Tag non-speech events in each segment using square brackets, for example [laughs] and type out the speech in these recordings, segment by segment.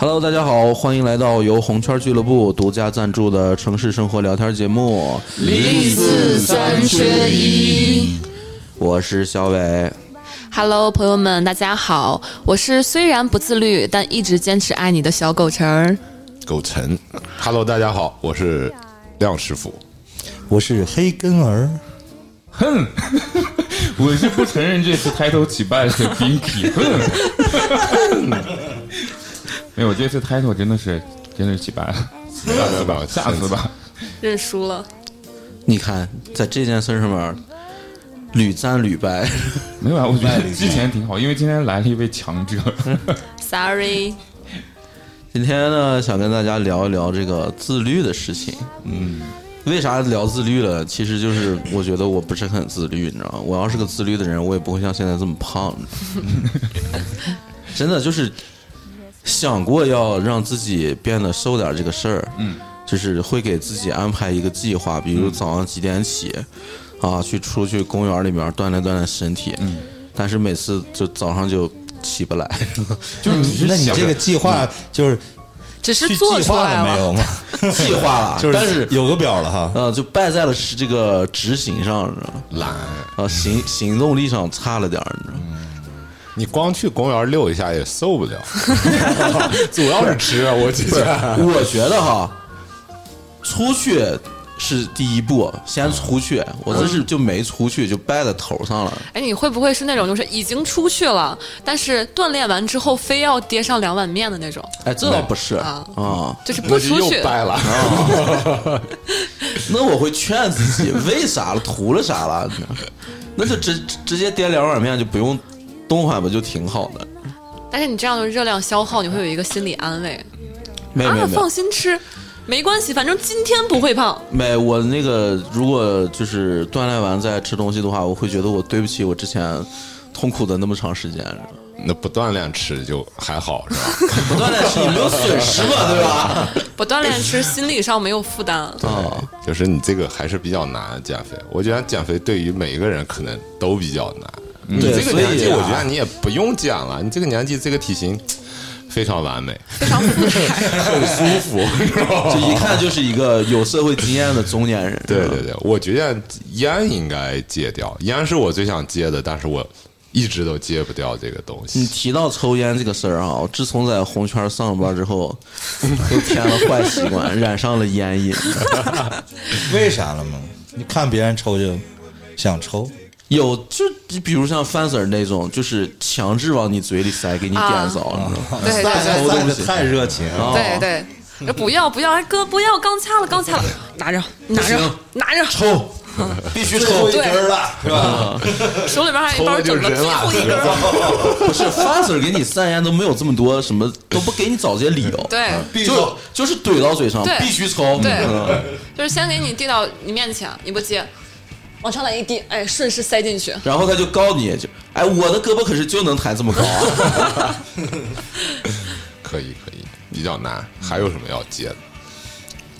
Hello，大家好，欢迎来到由红圈俱乐部独家赞助的城市生活聊天节目。零四三缺一，我是小伟。Hello，朋友们，大家好，我是虽然不自律，但一直坚持爱你的小狗晨儿。狗晨，Hello，大家好，我是亮师傅。我是黑根儿，哼，[laughs] 我是不承认这次抬头起败是 Binky。哼，[laughs] 没有，这次 title 真的是真的是起败了，下次吧，[laughs] 下次吧。认输了，你看，在这件事上面屡战屡败。没有啊，我觉得之前挺好，因为今天来了一位强者。[laughs] Sorry，今天呢，想跟大家聊一聊这个自律的事情。嗯，为啥聊自律了？其实就是我觉得我不是很自律，你知道吗？我要是个自律的人，我也不会像现在这么胖。[laughs] 真的就是想过要让自己变得瘦点这个事儿，嗯，就是会给自己安排一个计划，比如早上几点起，啊，去出去公园里面锻炼锻炼身体，嗯，但是每次就早上就起不来，[laughs] 那你这个计划就是只是做出计划来了。没有吗？[laughs] 计划了，[laughs] 就是但是有个表了哈。呃，就败在了是这个执行上，你知道吗？懒，啊，行行动力上差了点儿，你知道吗？你光去公园溜一下也瘦不了，[laughs] 主要是吃啊，我觉得。我觉得哈，出去是第一步，先出去。我这是就没出去，就败在头上了。哎，你会不会是那种就是已经出去了，但是锻炼完之后非要跌上两碗面的那种？哎，这倒不是啊啊，就是不出去又，掰了，[laughs] 那我会劝自己，为啥了？图了啥了？那就直直接颠两碗面，就不用动换，不就挺好的？但是你这样的热量消耗，你会有一个心理安慰啊，没没没放心吃，没关系，反正今天不会胖。没，我那个如果就是锻炼完再吃东西的话，我会觉得我对不起我之前痛苦的那么长时间。那不锻炼吃就还好是吧？[laughs] 不锻炼吃你没有损失嘛，对吧？不锻炼吃，心理上没有负担。啊，就是你这个还是比较难减肥。我觉得减肥对于每一个人可能都比较难。你这个年纪，我觉得你也不用减了，你这个年纪这个体型 [laughs] 非常完美，非常。[laughs] 很舒服？[laughs] 就一看就是一个有社会经验的中年人。对对对，我觉得烟应该戒掉，烟是我最想戒的，但是我一直都戒不掉这个东西你。提到抽烟这个事儿啊，我自从在红圈上班之后，又添了坏习惯，染上了烟瘾。为啥了吗？你看别人抽就想抽，有就比如像范 Sir 那种，就是强制往你嘴里塞，给你点啊着，你知道吗？对大对家散的太热情。对对，说不要不要，哎哥不要，刚掐了刚掐了，拿着拿着拿着，抽，[laughs] 必须抽。一。根儿了，是吧？[laughs] 手里边还有一包整的最后一根儿。[laughs] 不是范 Sir 给你散烟都没有这么多什么，都不给你找些理由。对，就就是怼到嘴上，对。必须抽。对。嗯。就是先给你递到你面前，你不接，往上来一递，哎，顺势塞进去。然后他就告你，就哎，我的胳膊可是就能抬这么高啊！[laughs] 可以可以，比较难。还有什么要戒的？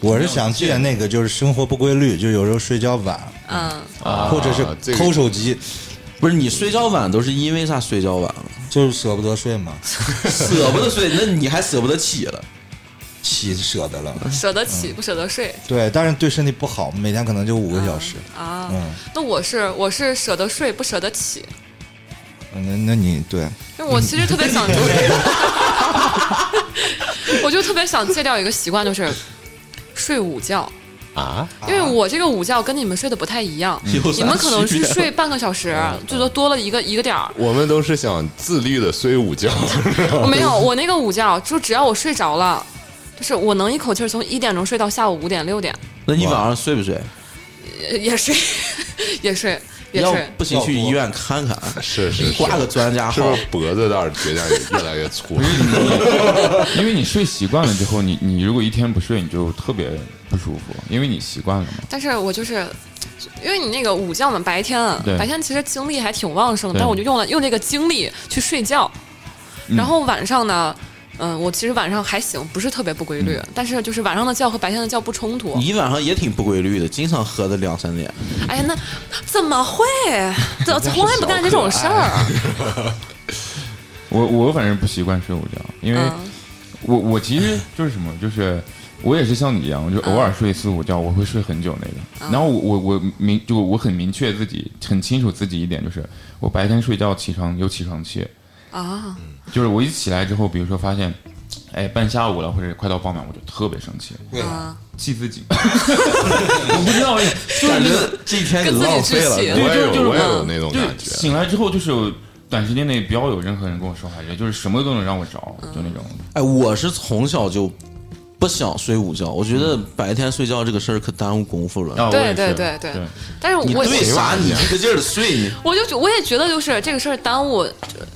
我是想戒那个，就是生活不规律，就有时候睡觉晚，嗯，或者是这个抠手机，不是你睡觉晚都是因为啥睡觉晚了？就是舍不得睡嘛，[laughs] 舍不得睡，那你还舍不得起了？起舍得了。舍得起不舍得睡对，但是对身体不好，每天可能就五个小时。啊。嗯，那我是我是舍得睡不舍得起，那那你对，因为我其实特别想就是，[laughs] 我就特别想戒掉一个习惯，就是睡午觉。啊？因为我这个午觉跟你们睡的不太一样，你们可能是睡半个小时，最多多了一个一个点儿。我们都是想自律的睡午觉，[laughs] 我没有，我那个午觉就只要我睡着了，就是我能一口气儿从一点钟睡到下午五点六点，那你晚上睡不睡？也也睡，也睡，也要睡。不行去医院看看，[laughs] 是是是，挂个专家号是不。是脖子那儿觉得越来越粗？[laughs] 因为你睡习惯了之后，你你如果一天不睡，你就特别不舒服，因为你习惯了嘛。但是我就是。因为你那个午觉嘛，白天啊对白天其实精力还挺旺盛，对但我就用了用这个精力去睡觉，然后晚上呢，嗯，我其实晚上还行，不是特别不规律，但是就是晚上的觉和白天的觉不冲突。你晚上也挺不规律的，经常喝的两三点。哎呀，那怎么会？这 [laughs] 从来不干这种事儿。我我反正不习惯睡午觉，因为嗯我我其实就是什么，就是我也是像你一样，我就偶尔睡一次午觉，我会睡很久那个。然后我我我明就我很明确自己很清楚自己一点，就是我白天睡觉起床有起床气，啊，就是我一起来之后，比如说发现，哎，半下午了或者快到傍晚，我就特别生气，啊，气自己。[laughs] 我不知道就是这一天浪费了我也有我也有那种感觉。醒来之后就是短时间内不要有任何人跟我说话，也就是什么都能让我着，就那种。哎，我是从小就不想睡午觉，我觉得白天睡觉这个事儿可耽误功夫了。啊，对对对对对，但是我你对啥？你一个劲儿的睡你。我就觉我也觉得就是这个事儿耽误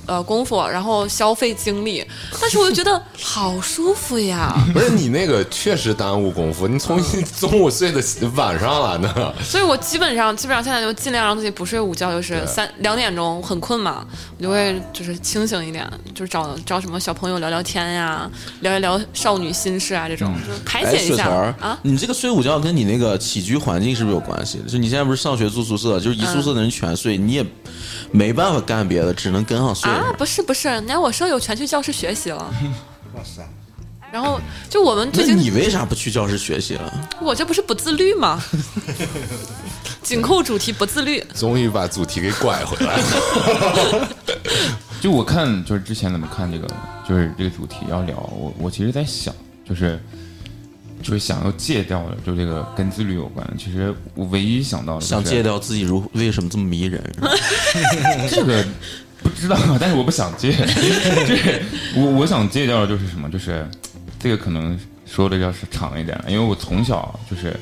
呃功夫，然后消费精力，但是我就觉得好舒服呀。[laughs] 不是你那个确实耽误功夫，你从 [laughs] 中午睡的晚上了呢。所以我基本上基本上现在就尽量让自己不睡午觉，就是三两点钟很困嘛，我就会就是清醒一点，就是找找什么小朋友聊聊天呀，聊一聊少女心事啊这种，就是排哎，解一下雪儿啊。你这个睡午觉跟你那个起居环境是不是有关系？就你现在不是上学住宿舍，就是一宿舍的人全睡，你也没办法干别的，只能跟上睡。啊，不是不是，那我舍友全去教室学习了，哇塞，然后就我们最近你为啥不去教室学习了？我这不是不自律吗？[laughs] 紧扣主题不自律，终于把主题给拐回来了。[laughs] 就我看就是之前怎么看这个，就是这个主题要聊，我我其实在想，就是就是想要戒掉的，就这个跟自律有关的。其实我唯一想到的、就是、想戒掉自己如为什么这么迷人？[laughs] 这个不知道，但是我不想戒。[laughs] 就是我我想戒掉的就是什么，就是这个可能说的要是长一点，因为我从小就是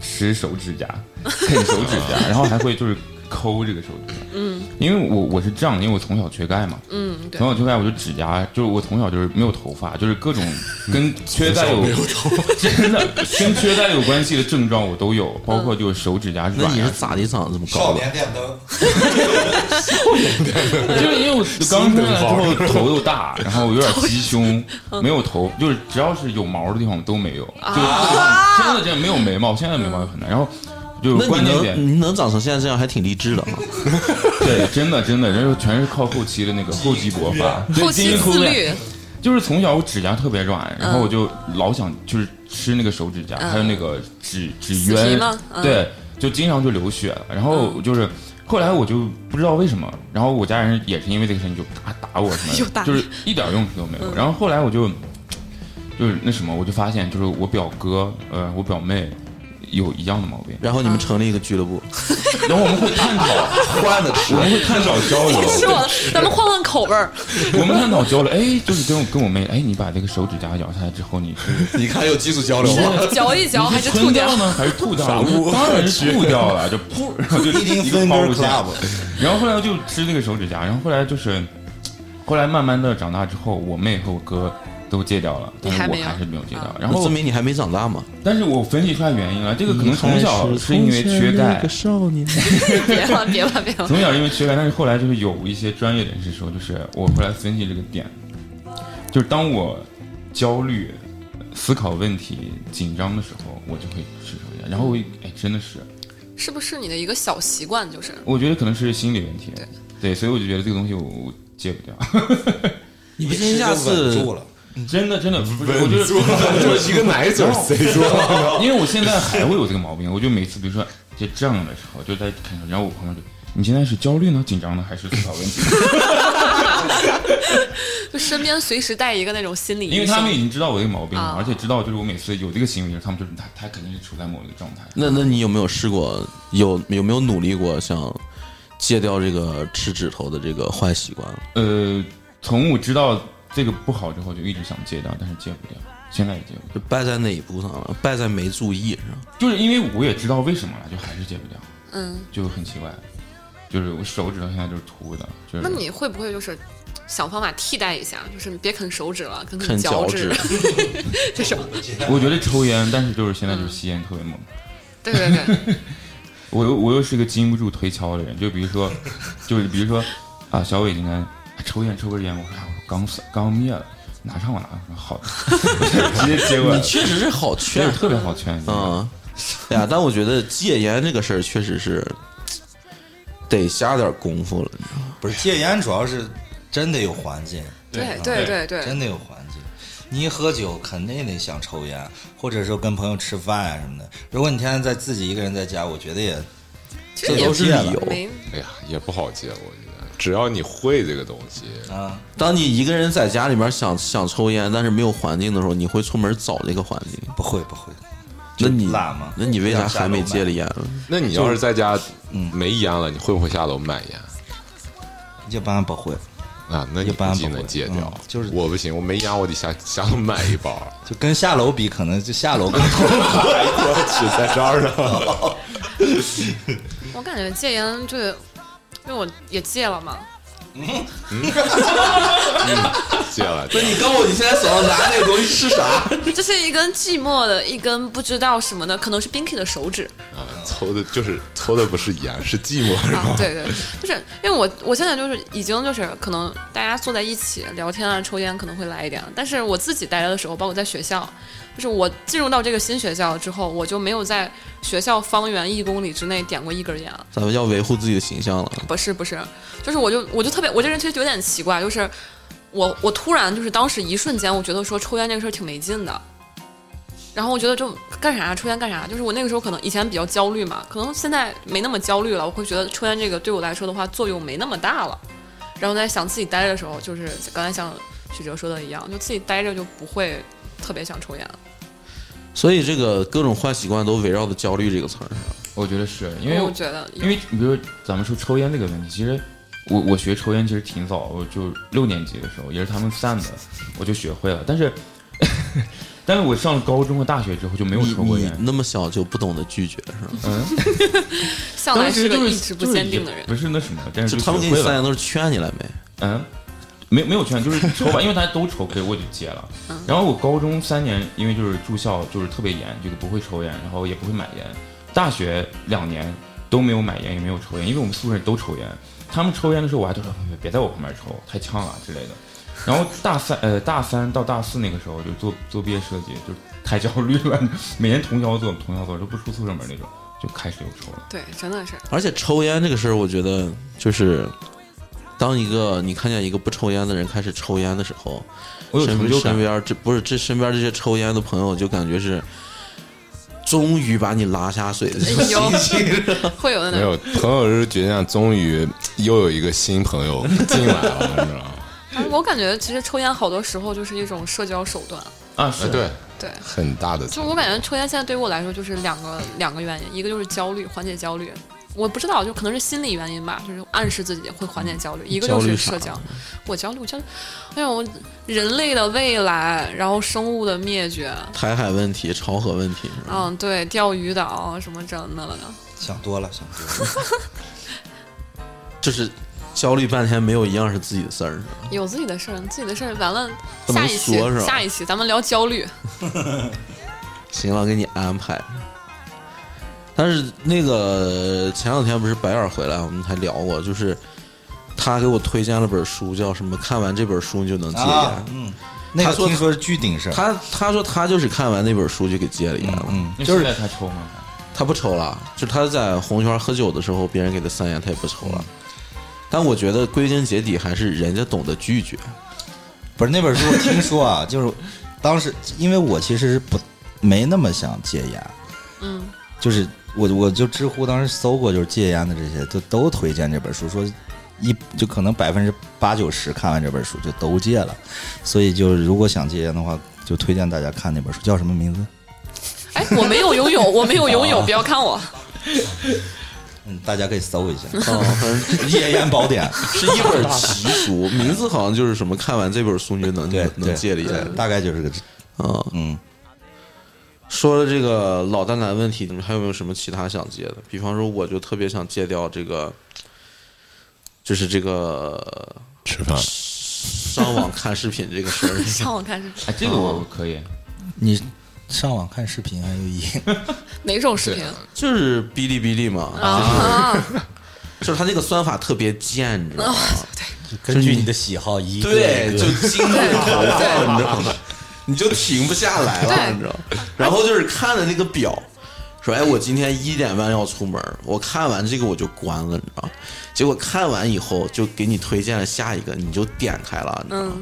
吃手指甲，啃手指甲，[laughs] 然后还会就是抠这个手指甲。嗯，因为我我是这样，因为我从小缺钙嘛。嗯，对。从，小缺钙，我就指甲，就是我从小就是没有头发，就是各种跟 [laughs] 缺钙有 [laughs] 真的跟缺钙有关系的症状我都有，包括就是手指甲那你是咋的长这么高少的？年电灯，[laughs] 就是因为我刚生下来之后头又大，然后有点鸡胸，没有头，就是只要是有毛的地方都没有，就是真的真的没有眉毛，现在眉毛也很难，然后就那你关键点，能你能长成现在这样，还挺励志的啊！[laughs] 对，真的真的，然后全是靠后期的那个厚积薄发，对后期 [laughs] 自律，就是从小我指甲特别软，然后我就老想就是吃那个手指甲，还有那个指指死皮缘吗，嗯对，就经常就流血了。然后就是后来我就不知道为什么，然后我家人也是因为这个事情就打打我什么就是一点用处都没有。然后后来我就就是那什么，我就发现就是我表哥呃我表妹有一样的毛病，然后你们成立一个俱乐部，[laughs] 然后我们会探讨，换的吃我们会探讨交流？咱们换换口味儿，我们探讨交流，哎，就是跟我跟我妹，哎，你把这个手指甲咬下来之后，你是。[laughs] 你看有技术交流吗？嚼一嚼还是吐掉吞掉？呢，还是吐掉了？我当然是吐掉了，[laughs] 就噗，然后就一定一个分根抛物线 club，然后后来就吃那个手指甲，然后后来就是，后来慢慢的长大之后，我妹和我哥都戒掉了，但是我还是没有戒掉。啊然后证，明你还没长大嘛。但是我分析出来原因了，这个可能从小是因为缺钙个，少年，[laughs] [laughs] 别了，别了，别了。从小因为缺钙，但是后来就是有一些专业人士说，就是我后来分析这个点，就是当我焦虑、思考问题、紧张的时候，我就会吃手然后我哎真的是。是不是你的一个小习惯？就是我觉得可能是心理问题，对，所以我就觉得这个东西我我戒不掉，[laughs] 你不信下稳次嗯住了。真的真的，不是我觉得 [laughs] 就是一个奶嘴塞住了。[laughs] 因为我现在还会有这个毛病，我就每次比如说就这样的时候，就在看手，然后我旁边就，你现在是焦虑呢、紧张呢，还是思考问题？[laughs] 就身边随时带一个那种心理，因为他们已经知道我这个毛病了，啊而且知道就是我每次有这个行为，他们就是他他肯定是处在某一个状态。那那你有没有试过？有有没有努力过想戒掉这个吃指头的这个坏习惯？呃，从我知道这个不好之后，就一直想戒掉，但是戒不掉，现在也戒不掉，就败在哪一步上了？败在没注意上。就是因为我也知道为什么了，就还是戒不掉。嗯，就很奇怪，就是我手指头现在就是秃的，就是那你会不会就是想方法替代一下？就是你别啃手指了，啃啃脚脚趾 [laughs] 这种。[laughs] 我觉得抽烟，但是就是现在就是吸烟特别猛。对对对，[laughs] 我又我又是一个经不住推敲的人，就比如说，就是比如说啊，小伟今天抽烟抽根烟，我说啊我刚死刚灭了，拿上我拿，我说好的，直接接过来你，确实是好劝确实特别好劝。嗯。哎呀，但我觉得戒烟这个事儿确实是得下点功夫了。你知道吗不是戒烟，主要是真得有环境，对啊对对对真得有环境。你一喝酒肯定得想抽烟，或者说跟朋友吃饭啊什么的。如果你天天在自己一个人在家，我觉得也这都是理由。没哎呀，也不好戒，我觉得，只要你会这个东西，啊，当你一个人在家里面想想抽烟，但是没有环境的时候，你会出门找这个环境。不会不会，那你懒吗那你为啥还没戒了烟呢？那你要是在家没烟了，你会不会下楼买烟？一般不会，啊，那一般不能戒掉嗯。就是我不行，我没烟，我得下下楼买一包。[laughs] 就跟下楼比，可能就下楼更痛苦。[laughs] 我去，在这儿呢。[laughs] 我感觉戒烟就，因为我也戒了嘛，嗯。[laughs] 戒了，那你告诉我，你现在手上拿那个东西是啥？[laughs] 这是一根寂寞的，一根不知道什么的，可能是 Binky 的手指。啊，抽的就是抽的不是烟，是寂寞，是啊吧？，对对，就是因为我我现在就是已经就是可能大家坐在一起聊天啊、抽烟可能会来一点，但是我自己待着的时候，包括在学校，就是我进入到这个新学校之后，我就没有在学校方圆一公里之内点过一根烟。咱们要维护自己的形象了。不是不是，就是我就我就特别，我这人其实有点奇怪，就是我我突然就是当时一瞬间，我觉得说抽烟这个事儿挺没劲的，然后我觉得就干啥抽烟干啥，就是我那个时候可能以前比较焦虑嘛，可能现在没那么焦虑了，我会觉得抽烟这个对我来说的话作用没那么大了，然后在想自己待着的时候，就是刚才像许哲说的一样，就自己待着就不会特别想抽烟了。所以这个各种坏习惯都围绕着焦虑这个词儿上。我觉得是因为我觉得因为你比如说咱们说抽烟这个问题，其实我我学抽烟其实挺早，我就六年级的时候也是他们散的，我就学会了。但是，[laughs] 但是我上了高中和大学之后就没有抽过烟。那么小就不懂得拒绝是吧？嗯，向来当时就是是个意志不坚定的人。不是那什么，但是他们给你散烟都是劝你来没？嗯，没没有劝，就是 [laughs] 抽吧，因为大家都抽，所以我就戒了。然后我高中三年，因为就是住校，就是特别严，就是不会抽烟，然后也不会买烟。大学两年都没有买烟，也没有抽烟，因为我们宿舍都抽烟。他们抽烟的时候，我还都说别别在我旁边抽，太呛了之类的。然后大三呃大三到大四那个时候，就做做毕业设计，就太焦虑了，每天通宵做通宵做就不出宿舍门那种，就开始有抽了。对，真的是。而且抽烟这个事儿，我觉得就是，当一个你看见一个不抽烟的人开始抽烟的时候，我有身成就身。边这不是这身边这些抽烟的朋友，就感觉是终于把你拉下水的这种有心情。会有的。没有朋友是觉得终于又有一个新朋友进来了，你知道吗？[laughs] 我感觉其实抽烟好多时候就是一种社交手段。啊，是啊，对，对，很大的就我感觉抽烟现在对于我来说就是两个两个原因，一个就是焦虑，缓解焦虑。我不知道，就可能是心理原因吧，就是暗示自己会缓解焦虑。一个就是社交，我焦虑，我焦虑，哎呦，人类的未来，然后生物的灭绝，台海问题、朝核问题，嗯，对，钓鱼岛什么整的了的，想多了，想多了。[laughs] 就是焦虑半天，没有一样是自己的事儿。有自己的事儿，自己的事儿，完了下一期是吧下一期咱们聊焦虑。[laughs] 行了，给你安排。但是那个前两天不是白眼回来，我们还聊过，就是他给我推荐了本书，叫什么？看完这本书你就能戒烟。啊，嗯，那他说个听说是巨顶事儿。他他说他就是看完那本书就给戒了烟了。嗯，那就是他抽吗？他不抽了，就他在红圈喝酒的时候，别人给他三烟，他也不抽了。但我觉得归根结底还是人家懂得拒绝。不是那本书，我听说啊，就是当时因为我其实是不没那么想戒烟，嗯，就是我我就知乎当时搜过，就是戒烟的这些，就都推荐这本书，说一就可能百分之八九十看完这本书就都戒了，所以就是如果想戒烟的话，就推荐大家看那本书，叫什么名字？哎，我没有游泳，我没有游泳，不要看我。[laughs] 嗯，大家可以搜一下哦，反正《戒烟宝典 [laughs]》。是一本奇书，名字好像就是什么，看完这本书你就能，能戒烟。大概就是个啊、嗯，说了这个老蛋蛋问题，你们还有没有什么其他想戒的？比方说，我就特别想戒掉这个，就是这个吃饭上网看视频这个事儿。[laughs] 上网看视频哎，这个我可以。你上网看视频还有意义。[laughs] 哪种视频就是哔哩哔哩嘛，啊？就是它那个算法特别贱，你知道吗？对根据你的喜好一个对，一个就精准投放，你知道吗？你就停不下来了，你知道？然后就是看了那个表，说哎，我今天一点半要出门，我看完这个我就关了，你知道吗？结果看完以后就给你推荐了下一个，你就点开了，你知道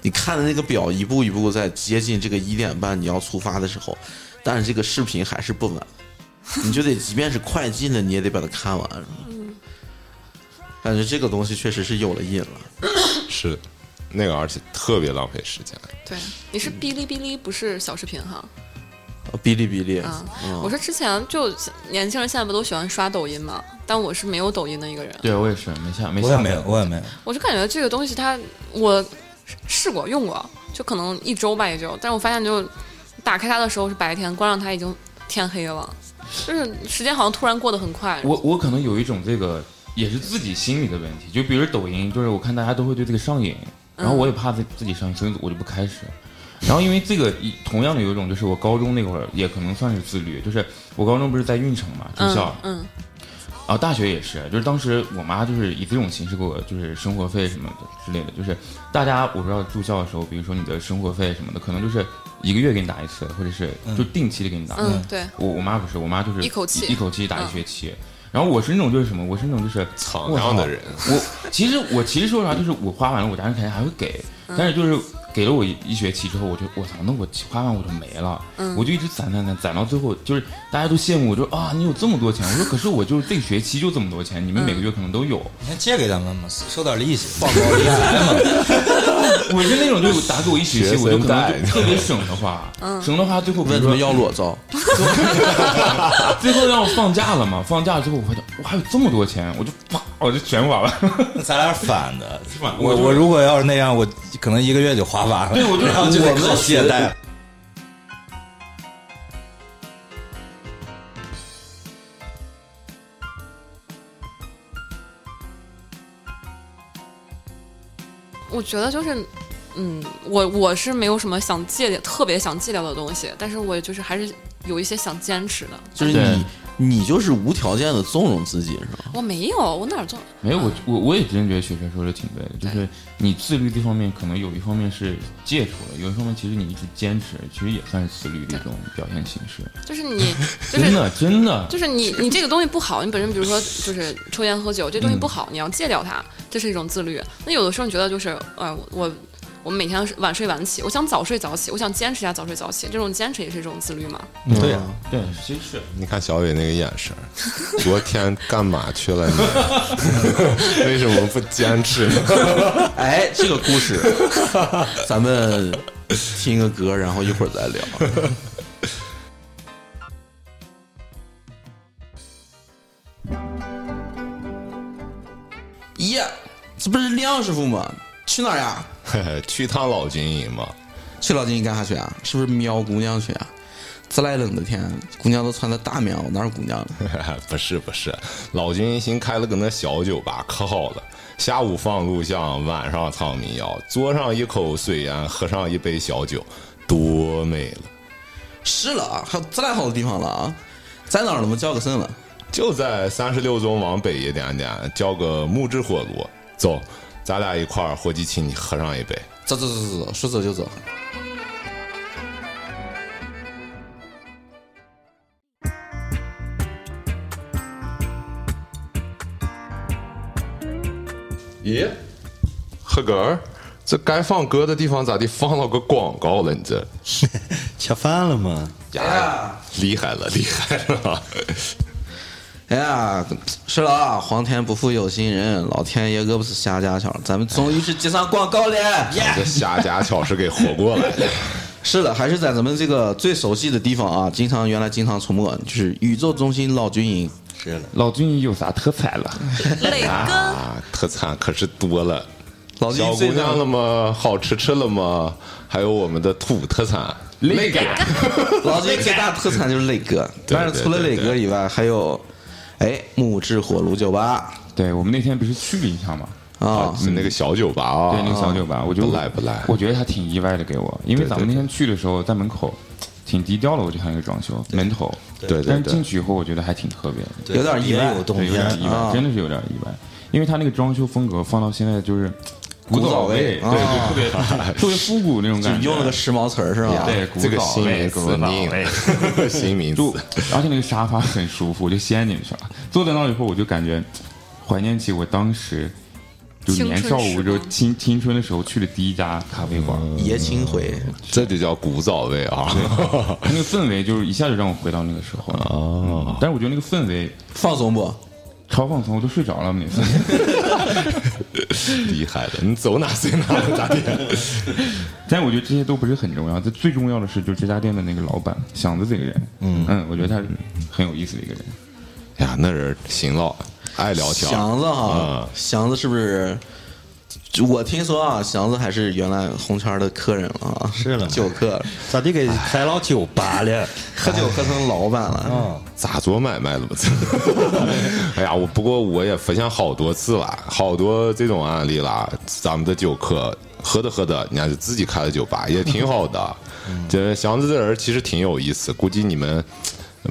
你看的那个表一步一步在接近这个一点半你要出发的时候，但是这个视频还是不完，你就得即便是快进了，你也得把它看完。感觉这个东西确实是有了瘾了。是那个，而且特别浪费时间。对，你是哔哩哔哩，不是小视频哈。呃哔哩哔哩，我说之前就年轻人现在不都喜欢刷抖音嘛？但我是没有抖音的一个人，对我也是没下没下我也没有，我也没有。我就感觉这个东西它我试过用过，就可能一周吧也就，但是我发现就打开它的时候是白天，关上它已经天黑了，就是时间好像突然过得很快。我我可能有一种这个也是自己心理的问题，就比如抖音，就是我看大家都会对这个上瘾，然后我也怕自自己上瘾，所以我就不开始。然后因为这个同样的有一种就是我高中那会儿也可能算是自律，就是我高中不是在运城嘛住校嗯，嗯然后大学也是，就是当时我妈就是以这种形式给我就是生活费什么的之类的，就是大家我不知道住校的时候，比如说你的生活费什么的，可能就是一个月给你打一次，或者是就定期的给你打。嗯，对，我我妈不是，我妈就是一口气一口气打一学期。然后我是那种就是什么，我是那种就是敞我操亮的人。我其实我其实说实话，就是我花完了，我家人肯定还会给，但是就是给了我一一学期之后，我就我操，那我花完我就没了，我就一直攒攒攒攒到最后，就是大家都羡慕我，就啊你有这么多钱，我说可是我就是这个学期就这么多钱，你们每个月可能都有，你看借给咱们嘛，收点利息，[laughs] 放高利贷嘛。我是那种就打给我一学期，我就可能就特别省的话，省的话最后问他们要裸照，[laughs] 最后让我放假了嘛，放假之后我发现我还有这么多钱，我就啪我就全花了。咱俩是反的，[laughs] 我我我如果要是那样，我可能一个月就花完了。对我就然后就得我们靠借贷。我觉得就是，嗯，我我是没有什么想戒掉、特别想戒掉的东西，但是我就是还是有一些想坚持的。就是你你就是无条件的纵容自己是吧？我没有，我哪儿做？没有，我我我也真觉得雪雪说的挺对的，就是你自律这方面，可能有一方面是戒除了，有一方面其实你一直坚持，其实也算是自律的一种表现形式。就是你，[laughs] 就是真的真的，就是你，你这个东西不好，你本身比如说就是抽烟喝酒，这东西不好，你要戒掉它，这是一种自律。那有的时候你觉得就是，呃，我我每天晚睡晚起，我想早睡早起，我想坚持一下早睡早起，这种坚持也是一种自律嘛。对呀，对，其实是你看小伟那个眼神，昨天干嘛去了你？[laughs] 为什么不坚持呢？[laughs] 哎，这个故事，咱们听个歌，然后一会儿再聊。[laughs] 耶，这不是梁师傅吗？去哪儿呀？[laughs] 去趟老军营嘛。去老军营干啥去啊？是不是瞄姑娘去啊？自来冷的天，姑娘都穿的大棉袄，哪有姑娘呢？[laughs] 不是不是，老军新开了个那小酒吧，可好了。下午放录像，晚上唱民谣，嘬上一口水烟，喝上一杯小酒，多美了！是了啊，还有这来好的地方了啊！在哪儿了吗？叫个甚了？就在三十六中往北一点点，叫个木质火炉。走，咱俩一块儿伙计请你喝上一杯。走走走走走，说走就走。咦，何根儿，这该放歌的地方咋地放了个广告了？你这 [laughs] 吃饭了吗？呀，厉害了，厉害了！哎呀，是了啊，皇天不负有心人，老天爷饿不死瞎家巧，咱们终于是接上广告了。耶！这瞎家巧是给活过来的。[laughs] 是的，还是在咱们这个最熟悉的地方啊，经常原来经常出没，就是宇宙中心老军营。是的，老军营有啥特产了？[laughs] 磊哥，啊，特产可是多了。老军小姑娘了吗？好吃吃了吗？还有我们的土特产磊哥，[laughs] 老军营最大特产就是磊哥，对但是除了磊哥以外，还有哎木质火炉酒吧。对我们那天不是去了一下吗？啊，是那个小酒吧啊，对，那个小酒吧，我就不赖不赖我觉得他挺意外的给我，因为咱们那天去的时候在门口挺低调的，我就看一个装修门头，对。对但是进去以后，我觉得还挺特别的，对有点意外有洞对，有点意外，啊。真的是有点意外，因为他那个装修风格放到现在就是古早早味对，对，特别 [laughs] 特别复古那种感觉，用了个时髦词儿是吧？对古这个早味新名词古早味 [laughs] 新名就词，而且那个沙发很舒服，我就陷进去了。坐在那以后，我就感觉怀念起我当时就年少无春时光就青青春的时候去的第一家咖啡馆，爷青回，这就叫古早味啊！[laughs] 那个氛围就是一下就让我回到那个时候了。哦，但是我觉得那个氛围放松不？超放松，我都睡着了每次。[laughs] 厉害的，你走哪睡哪了，咋的？但我觉得这些都不是很重要，这最重要的是就是这家店的那个老板祥子这个人，嗯嗯，我觉得他很有意思的一个人。哎呀，那人行了，爱聊天。祥子哈嗯，祥子是不是？就我听说啊，祥子还是原来红圈的客人了啊，是了酒客，咋地给开老酒吧了？[laughs] 喝酒喝成老板了。啊，咋做买卖了嘛？[laughs] 哎呀，我不过我也发现好多次了，好多这种案例了。咱们的酒客喝着喝着，人家就自己开了酒吧，也挺好的。这祥子这人其实挺有意思，估计你们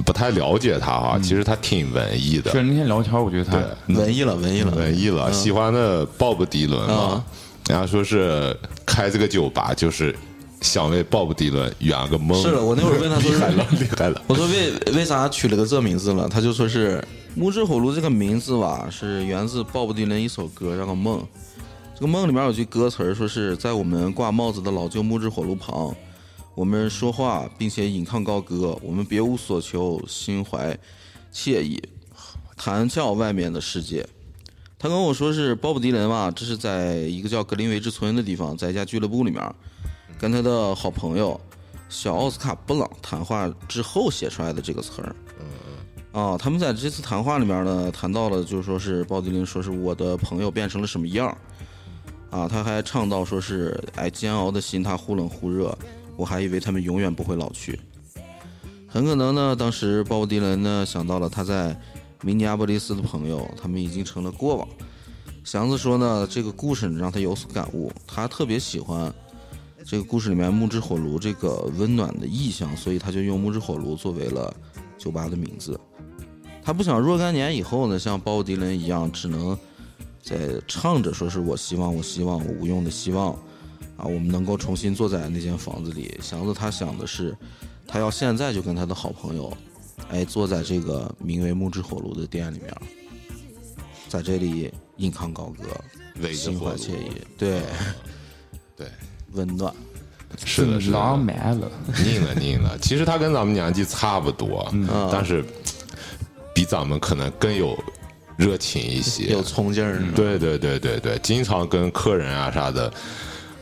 不太了解他哈，其实他挺文艺的。是那天聊天，我觉得他文艺了，文艺了，文艺了，喜欢的鲍勃迪伦嘛啊，人家说是开这个酒吧就是想为鲍勃迪伦圆个梦。是的，我那会儿问他说 [laughs] 厉害了，厉害了。我说为为啥取了个这名字了？他就说是木质火炉这个名字吧，是源自鲍勃迪伦一首歌叫个梦。这个梦里面有句歌词，说是在我们挂帽子的老旧木质火炉旁，我们说话并且引吭高歌，我们别无所求，心怀惬意，谈笑外面的世界。他跟我说是鲍勃迪伦嘛，这是在一个叫格林维治村的地方，在一家俱乐部里面，跟他的好朋友小奥斯卡·布朗谈话之后写出来的这个词儿。啊，他们在这次谈话里面呢，谈到了就是说是鲍迪伦说是我的朋友变成了什么样儿啊，他还唱到说是哎煎熬的心他忽冷忽热，我还以为他们永远不会老去。很可能呢，当时鲍勃迪伦呢想到了他在明尼阿波利斯的朋友，他们已经成了过往。祥子说呢，这个故事让他有所感悟，他特别喜欢这个故事里面木质火炉这个温暖的意象，所以他就用木质火炉作为了酒吧的名字。他不想若干年以后呢，像鲍勃迪伦一样，只能在唱着说是我希望，我希望，我无用的希望啊，我们能够重新坐在那间房子里。祥子他想的是，他要现在就跟他的好朋友，哎，坐在这个名为木质火炉的店里面，在这里引吭高歌，心怀惬意，对，对，温暖。是的，是的，浪漫了。拧了拧了。其实他跟咱们年纪差不多，但是比咱们可能更有热情一些，有冲劲儿，对对对对对，经常跟客人啊啥的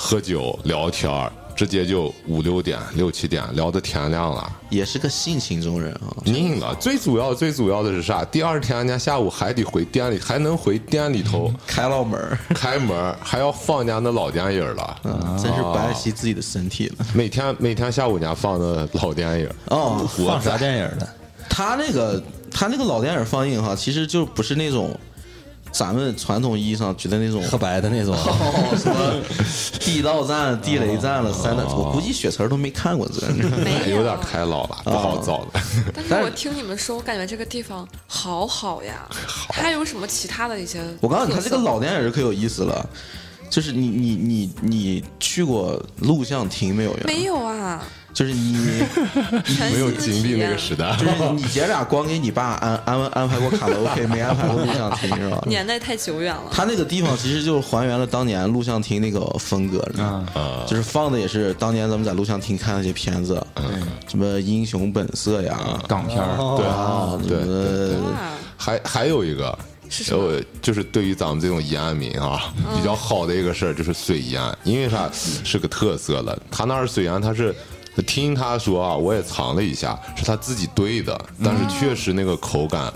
喝酒聊天儿，直接就五六点、六七点聊到天亮了。也是个性情中人啊。拧了，最主要最主要的是啥？第二天人家下午还得回店里，还能回店里头 [laughs] 开了门儿，开门儿，还要放人家那老电影了。嗯，真是不爱惜自己的身体了。每天每天下午人家放的老电影，哦，放啥电影呢？他那个他那个老电影放映哈，其实就不是那种咱们传统意义上觉得那种黑白的那种，[laughs] 哦什么地道战、地雷战了、三弹，我估计雪词儿都没看过这有点太老了，不好找了。[laughs] 但是我听你们说，我感觉这个地方好好呀。还有什么其他的一些？我告诉你，他这个老电影可有意思了，就是你你你你去过录像厅没有？没有啊，就是你 [laughs] 全没有经历那个时代，就是你姐俩光给你爸安安安排过卡拉 OK，没安排过录像厅是吧？[laughs] 年代太久远了。他那个地方其实就是还原了当年录像厅那个风格，你知道吗？啊。就是放的也是当年咱们在录像厅看那些片子，什么《英雄本色》呀，港片儿，对啊，对，还还有一个，是什么？呃，就是对于咱们这种延安民啊，比较好的一个事儿就是水烟，因为啥？是个特色了。他那儿水烟，他是听他说啊，我也尝了一下，是他自己兑的，但是确实那个口感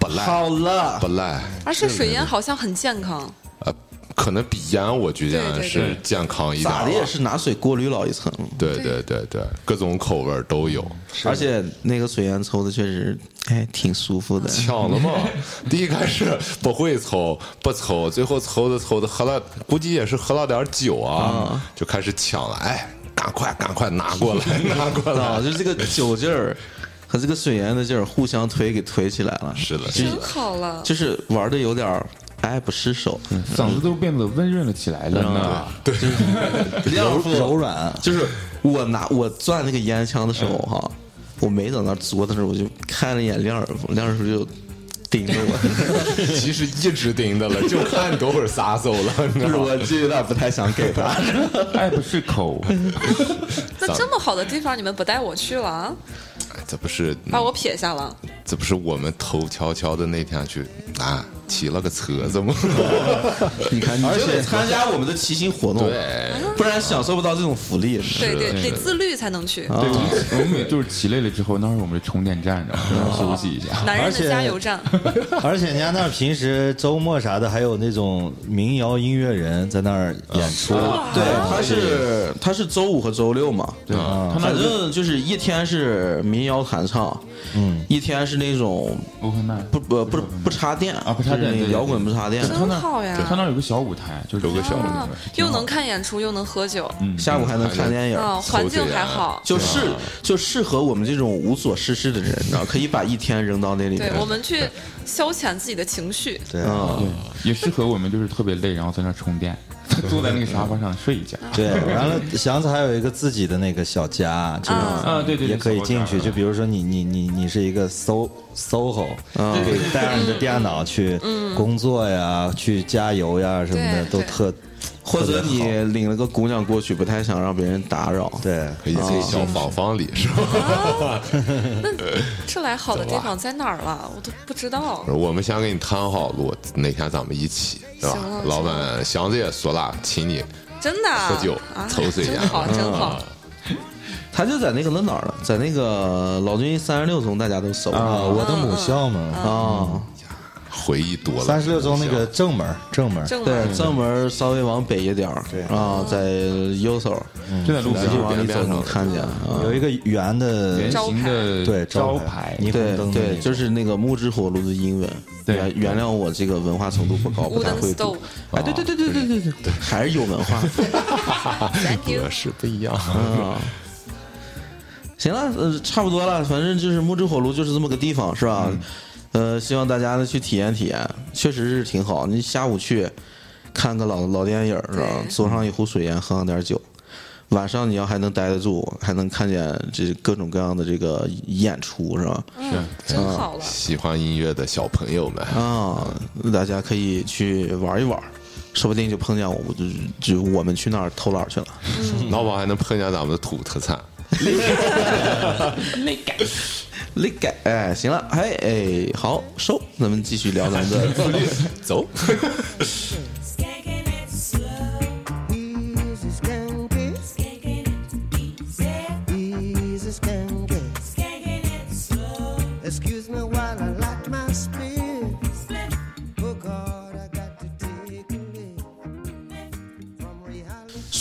不赖，好了不，赖。而且水烟好像很健康。呃，可能比烟我觉得是健康一点吧。咋的也是拿水过滤了一层，对对对对，各种口味儿都有。而且那个水烟抽的确实哎挺舒服的。抢了嘛！[laughs] 第一开始不会抽，不抽，最后抽着抽着喝了，估计也是喝了点酒啊，就开始抢了。哎，赶快赶快拿过来，[laughs] 拿过来。啊，来！就是这个酒劲儿和这个水烟的劲儿互相推给推起来了，是的，就是真好了，就是玩的有点儿爱不释手，嗓子都变得温润了起来了呢。亮夫柔软，就是我拿我攥那个烟枪的时候哈，我没在那嘬的时候，我就看了一眼亮亮儿傅就盯着我，[laughs] 其实一直盯着了，就看多会儿撒手了，就是？我就有点不太想给他。爱 [laughs] 不释口。[laughs] 那这么好的地方你们不带我去了啊？这不是把我撇下了。这不是我们偷悄悄的那天去啊骑了个车子吗？[laughs] 你看，你就得参加我们的骑行活动，对，不然享受不到这种福利。对对，是得自律才能去。对，我们我们每就是骑累了之后，那是我们的充电站，然后休息一下。男人的加油站，[laughs] 而且人家那儿平时周末啥的，还有那种民谣音乐人在那儿演出。对，他是他是周五和周六嘛，对，他反正就是一天是民谣弹唱，嗯，一天是那种不不不不插电啊不插电摇滚不插电。真好呀！他那儿有个小舞台，就是有个小舞台啊，又能看演出，又能喝酒，下午还能看电影，啊，环境还好。就适就适合我们这种无所事事的人，你知道，可以把一天扔到那里面。对，。我们去消遣自己的情绪。对啊，对，也适合我们就是特别累，然后在那充电，[laughs] 坐在那个沙发上睡一觉。对，完了，祥子还有一个自己的那个小家，就是啊，对对，也可以进去。就比如说你你你你是一个 so SOHO，就可以带上你的电脑去工作呀、去加油呀什么的，对对都特或者你领了个姑娘过去，不太想让别人打扰。对。可以在小房房里是吧？那 [laughs] 这来好的地方在哪儿了？我都不知道。我们先给你摊好路，哪天咱们一起，是吧？老板祥子也说了，请你真的啊喝酒啊抽水烟真好，真好。他就在那个那哪儿了，在那个老军三十六中，大家都熟啊，我的母校嘛，啊。回忆多了。三十六中那个正门，正门，正对，门正门稍微往北一点儿，对。啊，在右手，就在路边就往里走能看见啊。有一个圆的圆形的对招牌，霓对对，就是那个木质火炉的英文。对。原原谅我这个文化程度不高，不太 Wooden 会读。stove。哎，对对对对对对对。对，还是有文化。格。式不一样，啊，行了，呃，差不多了，反正就是木质火炉就是这么个地方，是吧？呃，希望大家呢去体验体验，确实是挺好。你下午去看个老老电影是吧？对嘬上一壶水烟，喝上点酒。晚上你要还能待得住，还能看见这各种各样的这个演出是吧？嗯，真好了。喜欢音乐的小朋友们，啊，大家可以去玩一玩，说不定就碰见我，我就就我们去那儿偷懒去了。[laughs] 老宝还能碰见咱们的土特产。[laughs] 理解哎行了哎哎好收咱们继续聊咱们的 [laughs] 走。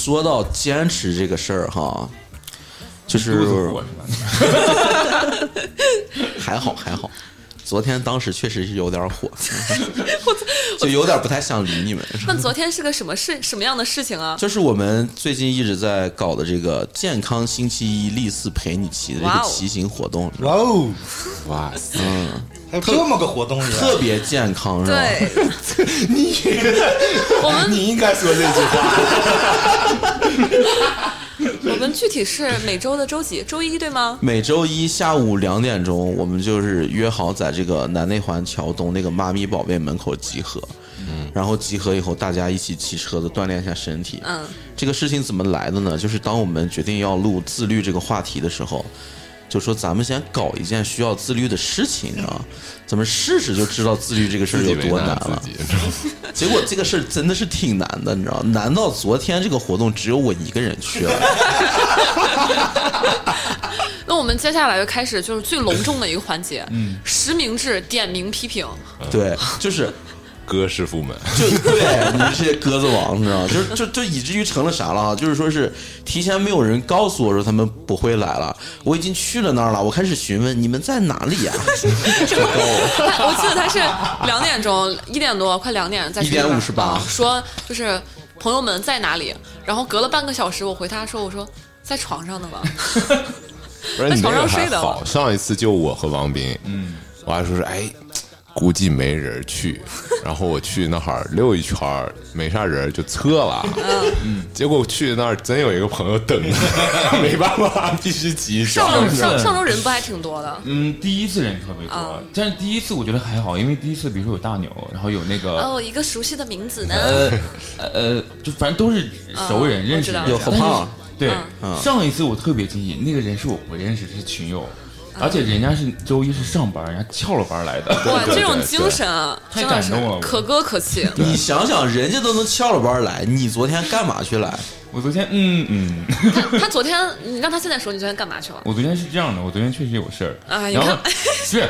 说到坚持这个事儿哈就是？[laughs] 还好还好，昨天当时确实是有点火，[laughs] 就有点不太想理你们。那昨天是个什么事？什么样的事情啊？就是我们最近一直在搞的这个健康星期一立四陪你骑的这个骑行活动，哇哦，哇塞，还有这么个活动特别健康是吧？对，[laughs] 我们你应该说这句话。我们具体是每周的周几？周一对吗？每周一下午两点钟，我们就是约好在这个南内环桥东那个妈咪宝贝门口集合。嗯，然后集合以后，大家一起骑车子锻炼一下身体。嗯，这个事情怎么来的呢？就是当我们决定要录自律这个话题的时候，就说咱们先搞一件需要自律的事情，你知道吗？咱们试试就知道自律这个事儿有多难了。结果这个事儿真的是挺难的，你知道吗？难到昨天这个活动只有我一个人去了。[laughs] 那我们接下来就开始就是最隆重的一个环节，嗯，实名制点名批评。对，就是哥师傅们，[laughs] 就对你们这些鸽子王，你知道吗？就就就以至于成了啥了啊？就是说是提前没有人告诉我说他们不会来了，我已经去了那儿了，我开始询问你们在哪里呀、他 [laughs] 我记得他是两点钟，一点多，快两点在一点群里边58啊说就是朋友们在哪里？然后隔了半个小时，我回他说我说在床上呢吧。不是你 [laughs] 在床那个还上睡的好，上一次就我和王斌，嗯，我还说是哎。估计没人去，[laughs] 然后我去那儿溜一圈儿，没啥人就撤了。嗯，结果去那儿真有一个朋友等着，[laughs] 没办法，必须挤上上周上上周人不还挺多的？嗯，第一次人特别多啊，但是第一次我觉得还好，因为第一次比如说有大牛，然后有那个哦，一个熟悉的名字呢。呃呃，就反正都是熟人，嗯认识有好胖，对，嗯。上一次我特别惊喜，那个人是我不认识，是群友，而且人家是周一是上班，人家翘了班来的。哇，这种精神啊，太感动了可歌可泣。你想想，人家都能翘了班来，你昨天干嘛去了？我昨天，嗯嗯，他他昨天，你让他现在说，你昨天干嘛去了？我昨天是这样的，我昨天确实有事儿，啊你然后看是，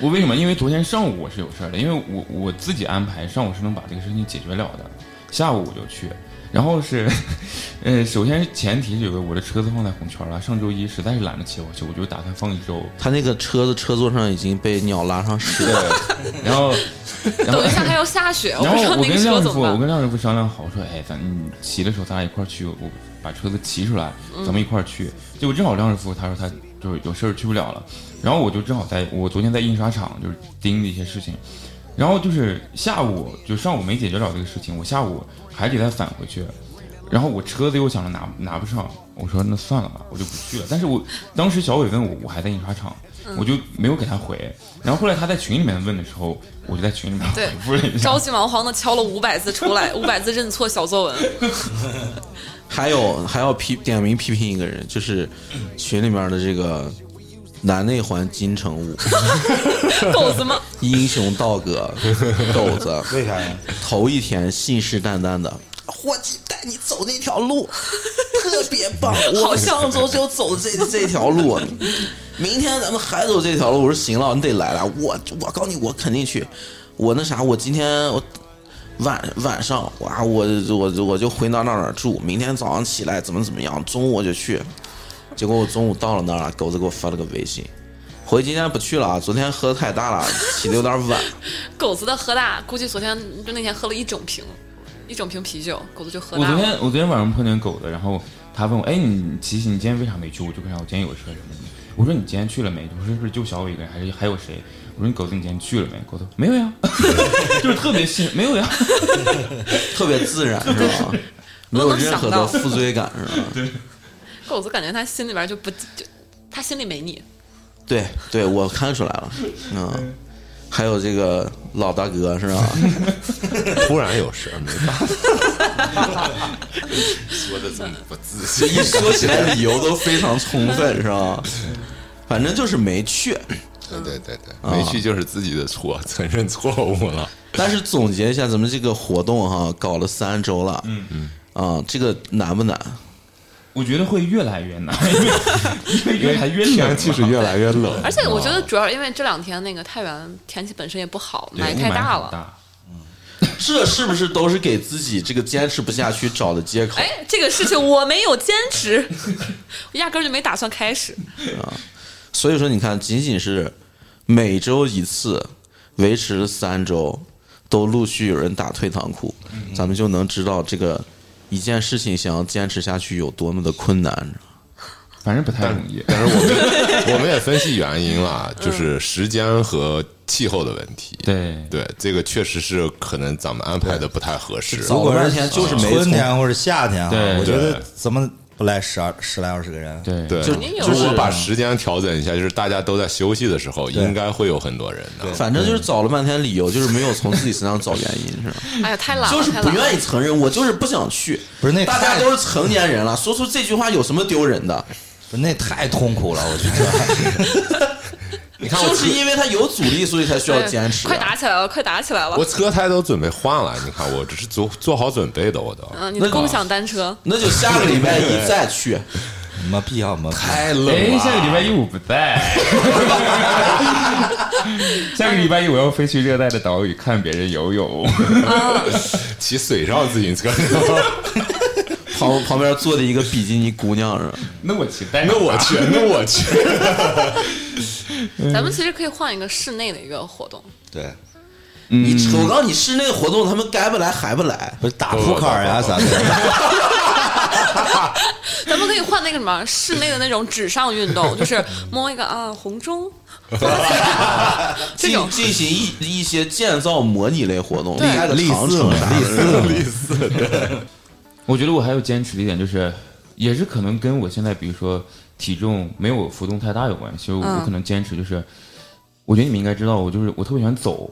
我为什么？因为昨天上午我是有事儿的，因为我我自己安排上午是能把这个事情解决了的，下午我就去。然后是，[laughs] 呃，首先是前提是有个我的车子放在红圈了，上周一实在是懒得骑回去，我就打算放一周。他那个车子车座上已经被鸟拉上屎了。然后，[laughs] 然后等一下还要下雪，[laughs] 然后我跟亮师傅，我。跟亮师傅商量好，我说，哎，咱你骑的时候咱俩一块儿去，我把车子骑出来，咱们一块儿去。结果正好亮师傅他说他就是有事儿去不了了，然后我就正好在我昨天在印刷厂就是盯着一些事情，然后就是下午就上午没解决了这个事情，我下午还得再返回去。然后我车子又想着拿拿不上，我说那算了吧，我就不去了。但是我当时小伟问我，我还在印刷厂，我就没有给他回。然后后来他在群里面问的时候，我就在群里面对回复了一下着。急忙慌的敲了五百字出来，[laughs] 五百字认错小作文。[laughs] 还有还要批点名批评一个人，就是群里面的这个南内环金城武，[laughs] 狗子吗？[laughs] 英雄道哥狗子，为啥呀？头一天信誓旦旦的，伙计带你走那条路，[laughs] 特别棒。我上周就走这这条路，明天咱们还走这条路。我说行了，你得来了。我我告诉你，我肯定去。我那啥，我今天我晚晚上哇，我我我就回哪哪哪住，明天早上起来怎么怎么样，中午我就去。结果我中午到了那儿了，狗子给我发了个微信。回今天不去了啊，昨天喝的太大了，起的有点晚。[laughs] 狗子的喝大，估计昨天就那天喝了一整瓶，一整瓶啤酒，狗子就喝大了。我昨天我昨天晚上碰见狗子，然后他问我，哎，你琪琪，你今天为啥没去？我就跟他我今天有事什么的。我说你今天去了没？我说是不是就小伟一个人，还是还有谁？我说你狗子你今天去了没？狗子没有呀，[laughs] 就是特别信，没有呀。特别自然是吧？没有任何的负罪感是吧？[laughs] 狗子感觉他心里边就不就他心里没你，对对，我看出来了，嗯，还有这个老大哥是吧？[laughs] 突然有事儿没办法，[laughs] 说的这么不自信。一说起来理由都非常充分 [laughs] 是吧？反正就是没去，对对对对，没去就是自己的错，承认错误了。但是总结一下咱们这个活动哈，搞了三周了，嗯嗯，啊，这个难不难？我觉得会越来越难，因 [laughs] 为因为越来越冷了，天气是越来越冷，而且我觉得主要因为这两天那个太原天气本身也不好，霾太大了。雾霾很大。这是不是都是给自己这个坚持不下去找的借口？哎，这个事情我没有坚持，我 [laughs] 压根儿就没打算开始。啊。所以说，你看，仅仅是每周一次，维持三周，都陆续有人打退堂鼓，咱们就能知道这个一件事情想要坚持下去有多么的困难。反正不太容易。但是我们我们也分析原因了，[laughs] 就是时间和气候的问题。对对，这个确实是可能咱们安排的不太合适。早了半天就是没从春天或者夏天啊，对我觉得对怎么不来十二十来二十个人？对对，就是把时间调整一下，就是大家都在休息的时候，应该会有很多人的。反正就是找了半天理由，就是没有从自己身上找原因，是吧？[laughs] 哎呀，太懒了，就是不愿意承认，我就是不想去。不是那太大家都是成年人了，说出这句话有什么丢人的？不是那太痛苦了，我觉得。[laughs] 你看就是因为它有阻力，所以才需要坚持、快啊。打起来了，快打起来了我！车胎都准备换了，你看我这是做做好准备的，我都嗯，你的共享单车，那就下个礼拜一再去。[laughs] 没必要没必要太冷哎，下个礼拜。一我不在，[laughs] 下个礼拜一我要飞去热带的岛屿看别人游泳。[laughs] 骑水上自行车，旁旁边坐的一个比基尼姑娘是吧？那我骑单那我去，那我去。咱们其实可以换一个室内的一个活动，对，你我告诉你，室内活动他们该不来还不来。不是打扑克呀啥的。咱们。[laughs] 可以换那个什么室内的那种纸上运动，[laughs] 就是摸一个啊红中，这种。进进行一一些建造模拟类活动，对。开个类似类似。嘛啥的，[laughs] 我觉得我还有坚持的一点，就是也是可能跟我现在比如说体重没有浮动太大有关系。我可能坚持就是，我觉得你们应该知道，我就是我特别喜欢走，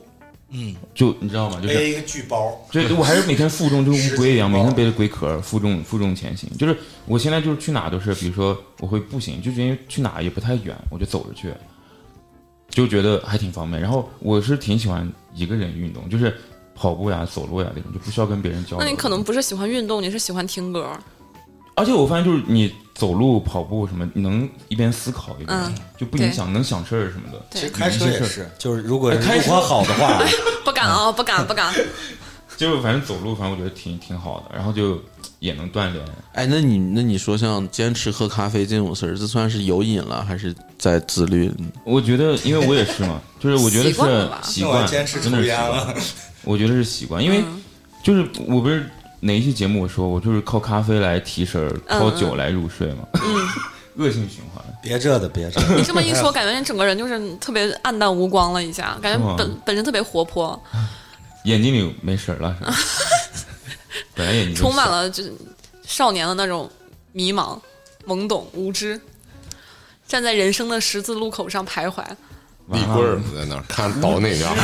嗯，就你知道吗？就是一个巨包，对，我还是每天负重，就跟 [laughs] 乌龟一样，每天背着龟壳，负重负重前行。就是我现在就是去哪都是，比如说我会步行，就是因为去哪也不太远，我就走着去，就觉得还挺方便。然后我是挺喜欢一个人运动，就是跑步呀、走路呀那种，就不需要跟别人交流。那你可能不是喜欢运动，你是喜欢听歌。而且我发现，就是你走路、跑步什么，你能一边思考一边，嗯就不影响，能想事儿什么的。其实开车也是，就是如果是开车好的话，[laughs] 不敢哦，不敢，不敢。[laughs] 就反正走路，反正我觉得挺挺好的，然后就也能锻炼。哎，那你那你说像坚持喝咖啡这种事儿，这算是有瘾了，还是在自律？我觉得，因为我也是嘛，[laughs] 就是我觉得是习惯，坚持真的是习惯。了。我觉得是习惯，因为嗯就是我不是哪一期节目我说我就是靠咖啡来提神靠酒来入睡嘛，嗯 [laughs] 恶性循环。别这的，别这的。你这么一说，感觉你整个人就是特别暗淡无光了一下，感觉本本身特别活泼，眼睛里没神儿了是吧？[laughs] 本来眼睛就充满了就是少年的那种迷茫、懵懂、无知，站在人生的十字路口上徘徊。立棍儿在那儿看倒哪边儿，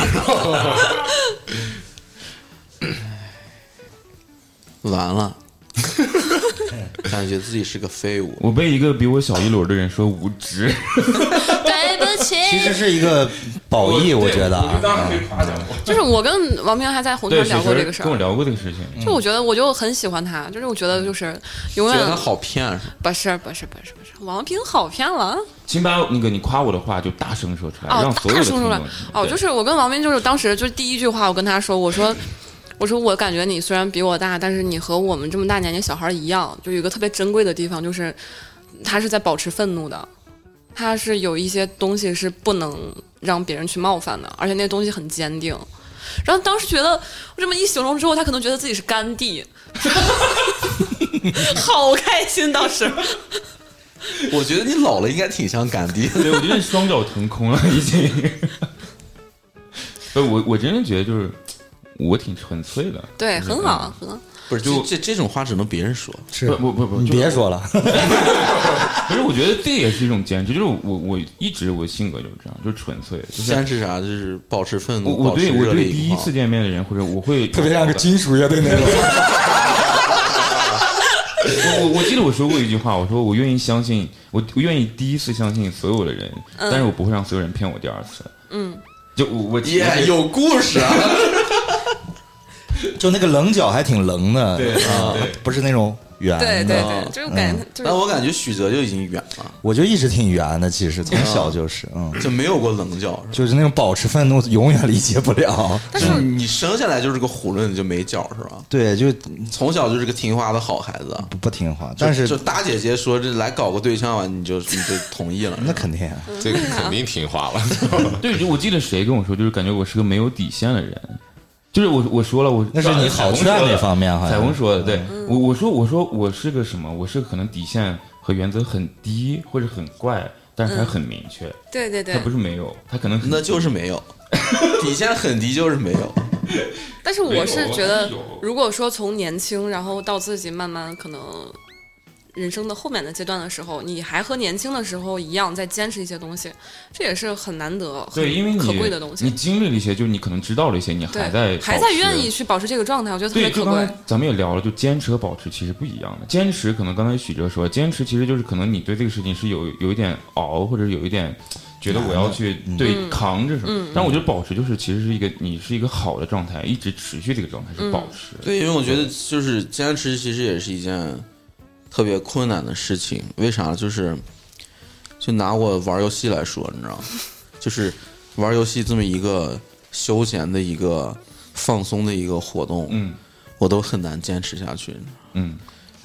完了，[laughs] 感觉自己是个废物。我被一个比我小一轮的人说无知，对不起，其实是一个褒义，我觉得啊。就是我跟王明还在红对，圈聊过这个事儿，跟我聊过这个事情。就我觉得我就很喜欢他，就是我觉得就是永远觉得他好骗是吧？不是不是不是不是，王平好骗了。请把那个你夸我的话就大声说出来，哦让，所有大声出来的听众哦，就是我跟王斌，就是当时就是第一句话，我跟他说，我说，我说我感觉你虽然比我大，但是你和我们这么大年纪小孩一样，就有一个特别珍贵的地方，就是他是在保持愤怒的，他是有一些东西是不能让别人去冒犯的，而且那东西很坚定。然后当时觉得我这么一形容之后，他可能觉得自己是甘地，[laughs] 好开心当时。[laughs] 我觉得你老了应该挺像甘地。对，我觉得双脚腾空了已经。[laughs] 不，我我真的觉得就是我挺纯粹的。对，很好，很好。不是，就这这这种话只能别人说。是不不不不，你别说了，[laughs] 可是我觉得这也是一种坚持，就是我我一直我性格就是这样，就是纯粹，就是坚持啥？就是保持愤怒，我对我对第一次见面的人或者我会特别像个金属乐队那种。[laughs] 我我我记得我说过一句话，我说我愿意相信，我我愿意第一次相信所有的人，但是我不会让所有人骗我第二次。嗯，就我我耶我有故事啊！[laughs] [laughs] 就那个棱角还挺棱的，对啊，不是那种圆的。对对嗯对，就是感觉就是但我感觉许哲就已经圆了，我就一直挺圆的，其实从小就是，嗯，就没有过棱角，就是那种保持愤怒，永远理解不了。[laughs] 但是就是你生下来就是个囫囵，你就没角是吧？对，就从小就是个听话的好孩子。不不听话，但是就大姐姐说这来搞个对象吧，你就你就同意了。[laughs] 那肯定啊，这个肯定听话了。对，就我记得谁跟我说，就是感觉我是个没有底线的人。就是我我说了，我那是你好劝那方面哈彩虹说的，对我我说我说我是个什么？我是可能底线和原则很低或者很怪，但是他很明确，对对对他不，是没有，他可能那就是没有，[laughs] 底线很低，就是没有。但是我是觉得，如果说从年轻，然后到自己慢慢可能人生的后面的阶段的时候，你还和年轻的时候一样在坚持一些东西，这也是很难得、对，因为你可贵的东西你。经历了一些，就是你可能知道了一些，你还在，还在愿意去保持这个状态，我觉得特别可贵刚才。咱们也聊了，就坚持和保持其实不一样的。坚持可能刚才许哲说，坚持其实就是可能你对这个事情是有有一点熬，或者有一点觉得我要去对扛着什么。但我觉得保持就是其实是一个你是一个好的状态，一直持续这个状态是保持。对，因为我觉得就是坚持，其实也是一件特别困难的事情。为啥？就是就拿我玩游戏来说，你知道吗？[laughs] 就是玩游戏这么一个休闲的一个放松的一个活动，嗯我都很难坚持下去。嗯，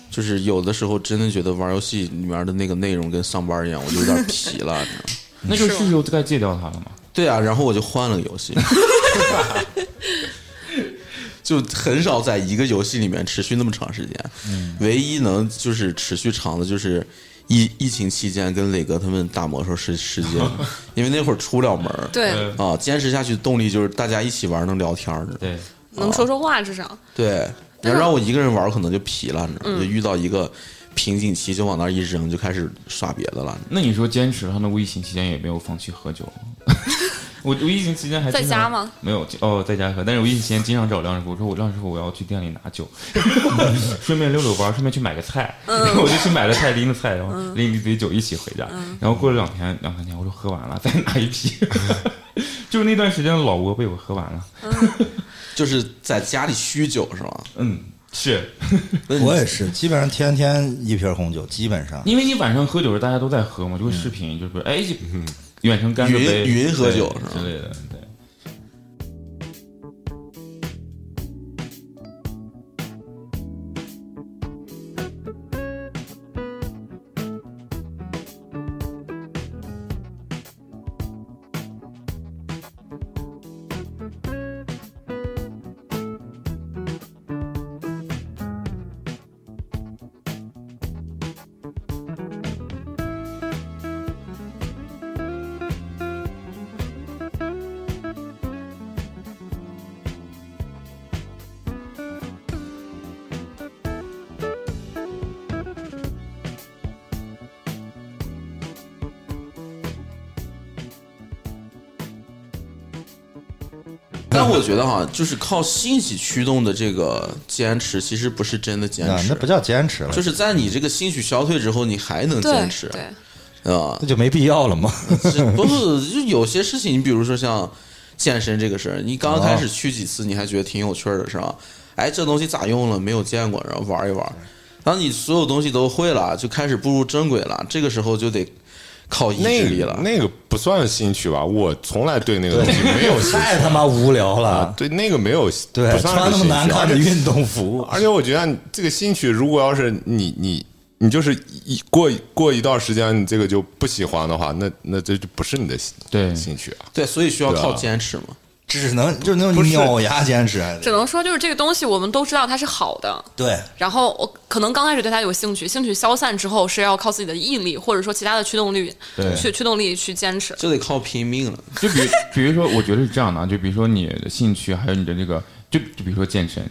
就是有的时候真的觉得玩游戏里面的那个内容跟上班一样，我就有点疲了，你知道吗？那就是又该戒掉它了嘛。对啊，然后我就换了个游戏，就很少在一个游戏里面持续那么长时间。唯一能就是持续长的，就是疫疫情期间跟磊哥他们打魔兽世世界，[laughs] 因为那会儿出不了门儿对，啊，坚持下去的动力就是大家一起玩能聊天儿。对，能说说话至少。对，你要让我一个人玩，可能就疲了，你知道嗯吗？就遇到一个瓶颈期，就往那儿一扔，就开始耍别的了。那你说坚持，他那疫情期间也没有放弃喝酒。[laughs] 我我疫情期间还在家吗？没有哦，在家喝。但是我疫情期间经常找梁师傅，我说我梁师傅我要去店里拿酒，[laughs] [laughs] 顺便溜溜弯，顺便去买个菜。然后我就去买了菜，拎着菜，然后拎一堆酒一起回家。然后过了两天两三天，我说喝完了，再拿一批。就是那段时间的老窝被我喝完了。就是在家里酗酒是吗？嗯，是 [laughs] 我也是，基本上天天一瓶红酒，基本上。因为你晚上喝酒时大家都在喝嘛，就会视频，就是哎，远程干杯，云喝对酒是吧之类的，对。但我觉得哈，就是靠兴趣驱动的这个坚持，其实不是真的坚持，那那不叫坚持了，就是在你这个兴趣消退之后，你还能对坚持，对，啊，那就没必要了嘛。[laughs] 是不是？就有些事情，你比如说像健身这个事儿，你刚开始去几次，你还觉得挺有趣儿的，是吧？哎，这东西咋用了？没有见过，然后玩一玩。当你所有东西都会了，就开始步入正轨了，这个时候就得靠意志力了。个那个不算兴趣吧？我从来对那个东西没有兴趣 [laughs] 太他妈无聊啊了。，对那个没有，对不，算穿那么难看的运动服，而且我觉得这个兴趣，如果要是你你你就是一过过一段时间，你这个就不喜欢的话，那那这就不是你的兴对兴趣啊。对，所以需要靠坚持嘛。只能就是那种咬牙坚持，只能说就是这个东西我们都知道它是好的，对。然后我可能刚开始对它有兴趣，兴趣消散之后是要靠自己的毅力或者说其他的驱动力对去驱动力去坚持。就得靠拼命了。就比 [laughs] 比如说，我觉得是这样的啊，就比如说你的兴趣，还有你的这个，就就比如说健身，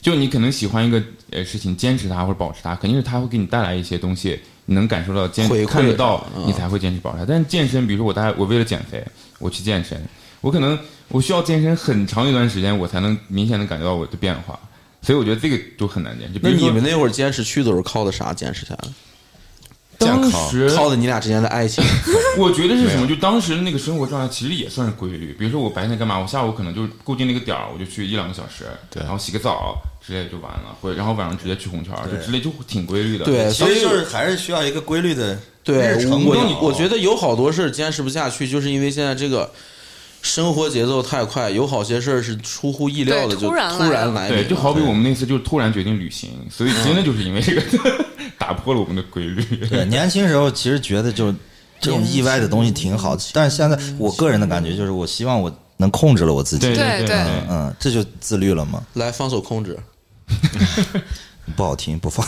就你可能喜欢一个呃事情，坚持它或者保持它，肯定是它会给你带来一些东西，你能感受到坚回馈看得到嗯，你才会坚持保持它。但是健身，比如说我大概我为了减肥，我去健身，我可能我需要健身很长一段时间，我才能明显的感觉到我的变化。所以我觉得这个就很难坚持。那你们那会儿坚持去的时候靠的啥坚持下来？当时靠的你俩之间的爱情。[laughs] 我觉得是什么？就当时那个生活状态其实也算是规律。比如说我白天干嘛，我下午可能就是固定那个点儿，我就去一两个小时，对然后洗个澡之类就完了，或者然后晚上直接去红圈儿，就之类就挺规律的。对，所以其实就是还是需要一个规律的对我我觉得有好多事儿坚持不下去，就是因为现在这个生活节奏太快，有好些事儿是出乎意料的，就突然来突然来对，就好比我们那次就突然决定旅行，所以真的就是因为这个 [laughs] 打破了我们的规律。对，年轻时候其实觉得就 [laughs] 这种意外的东西挺好，但是现在我个人的感觉就是，我希望我能控制了我自己，对对对对嗯嗯，这就自律了嘛。来放手控制。[laughs] 不好听，不放。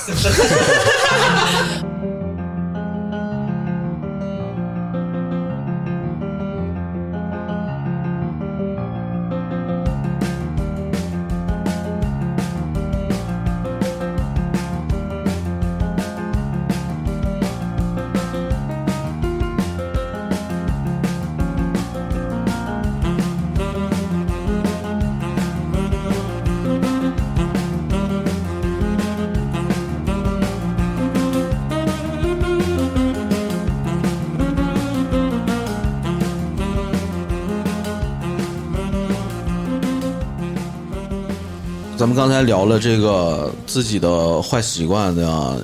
们刚才聊了这个自己的坏习惯对吧？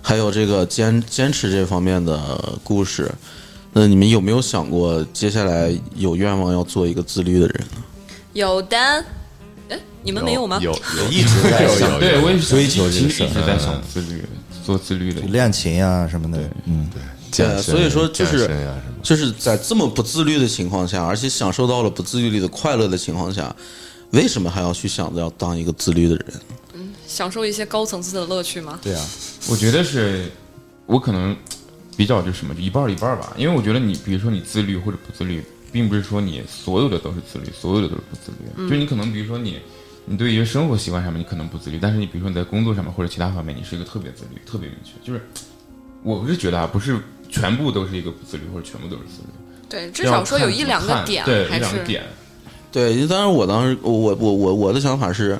还有这个坚坚持这方面的故事。那你们有没有想过，接下来有愿望要做一个自律的人呢？有的，哎，你们没有吗？有有一直在想对，我也是追求这个事儿其实一直在想自律，做自律的。练琴啊什么的，嗯，对。对，所以说就是就是在这么不自律的情况下，而且享受到了不自律的快乐的情况下，为什么还要去想着要当一个自律的人？嗯享受一些高层次的乐趣吗？对啊，我觉得是，我可能比较就什么，就一半儿一半儿吧。因为我觉得你，比如说你自律或者不自律，并不是说你所有的都是自律，所有的都是不自律。就你可能比如说你，你对于生活习惯上面你可能不自律，但是你比如说你在工作上面或者其他方面，你是一个特别自律、特别明确。就是我不是觉得啊，不是全部都是一个不自律，或者全部都是自律。对，至少说有一两个点对，还是一两个点。对，当然我当时我我我我的想法是，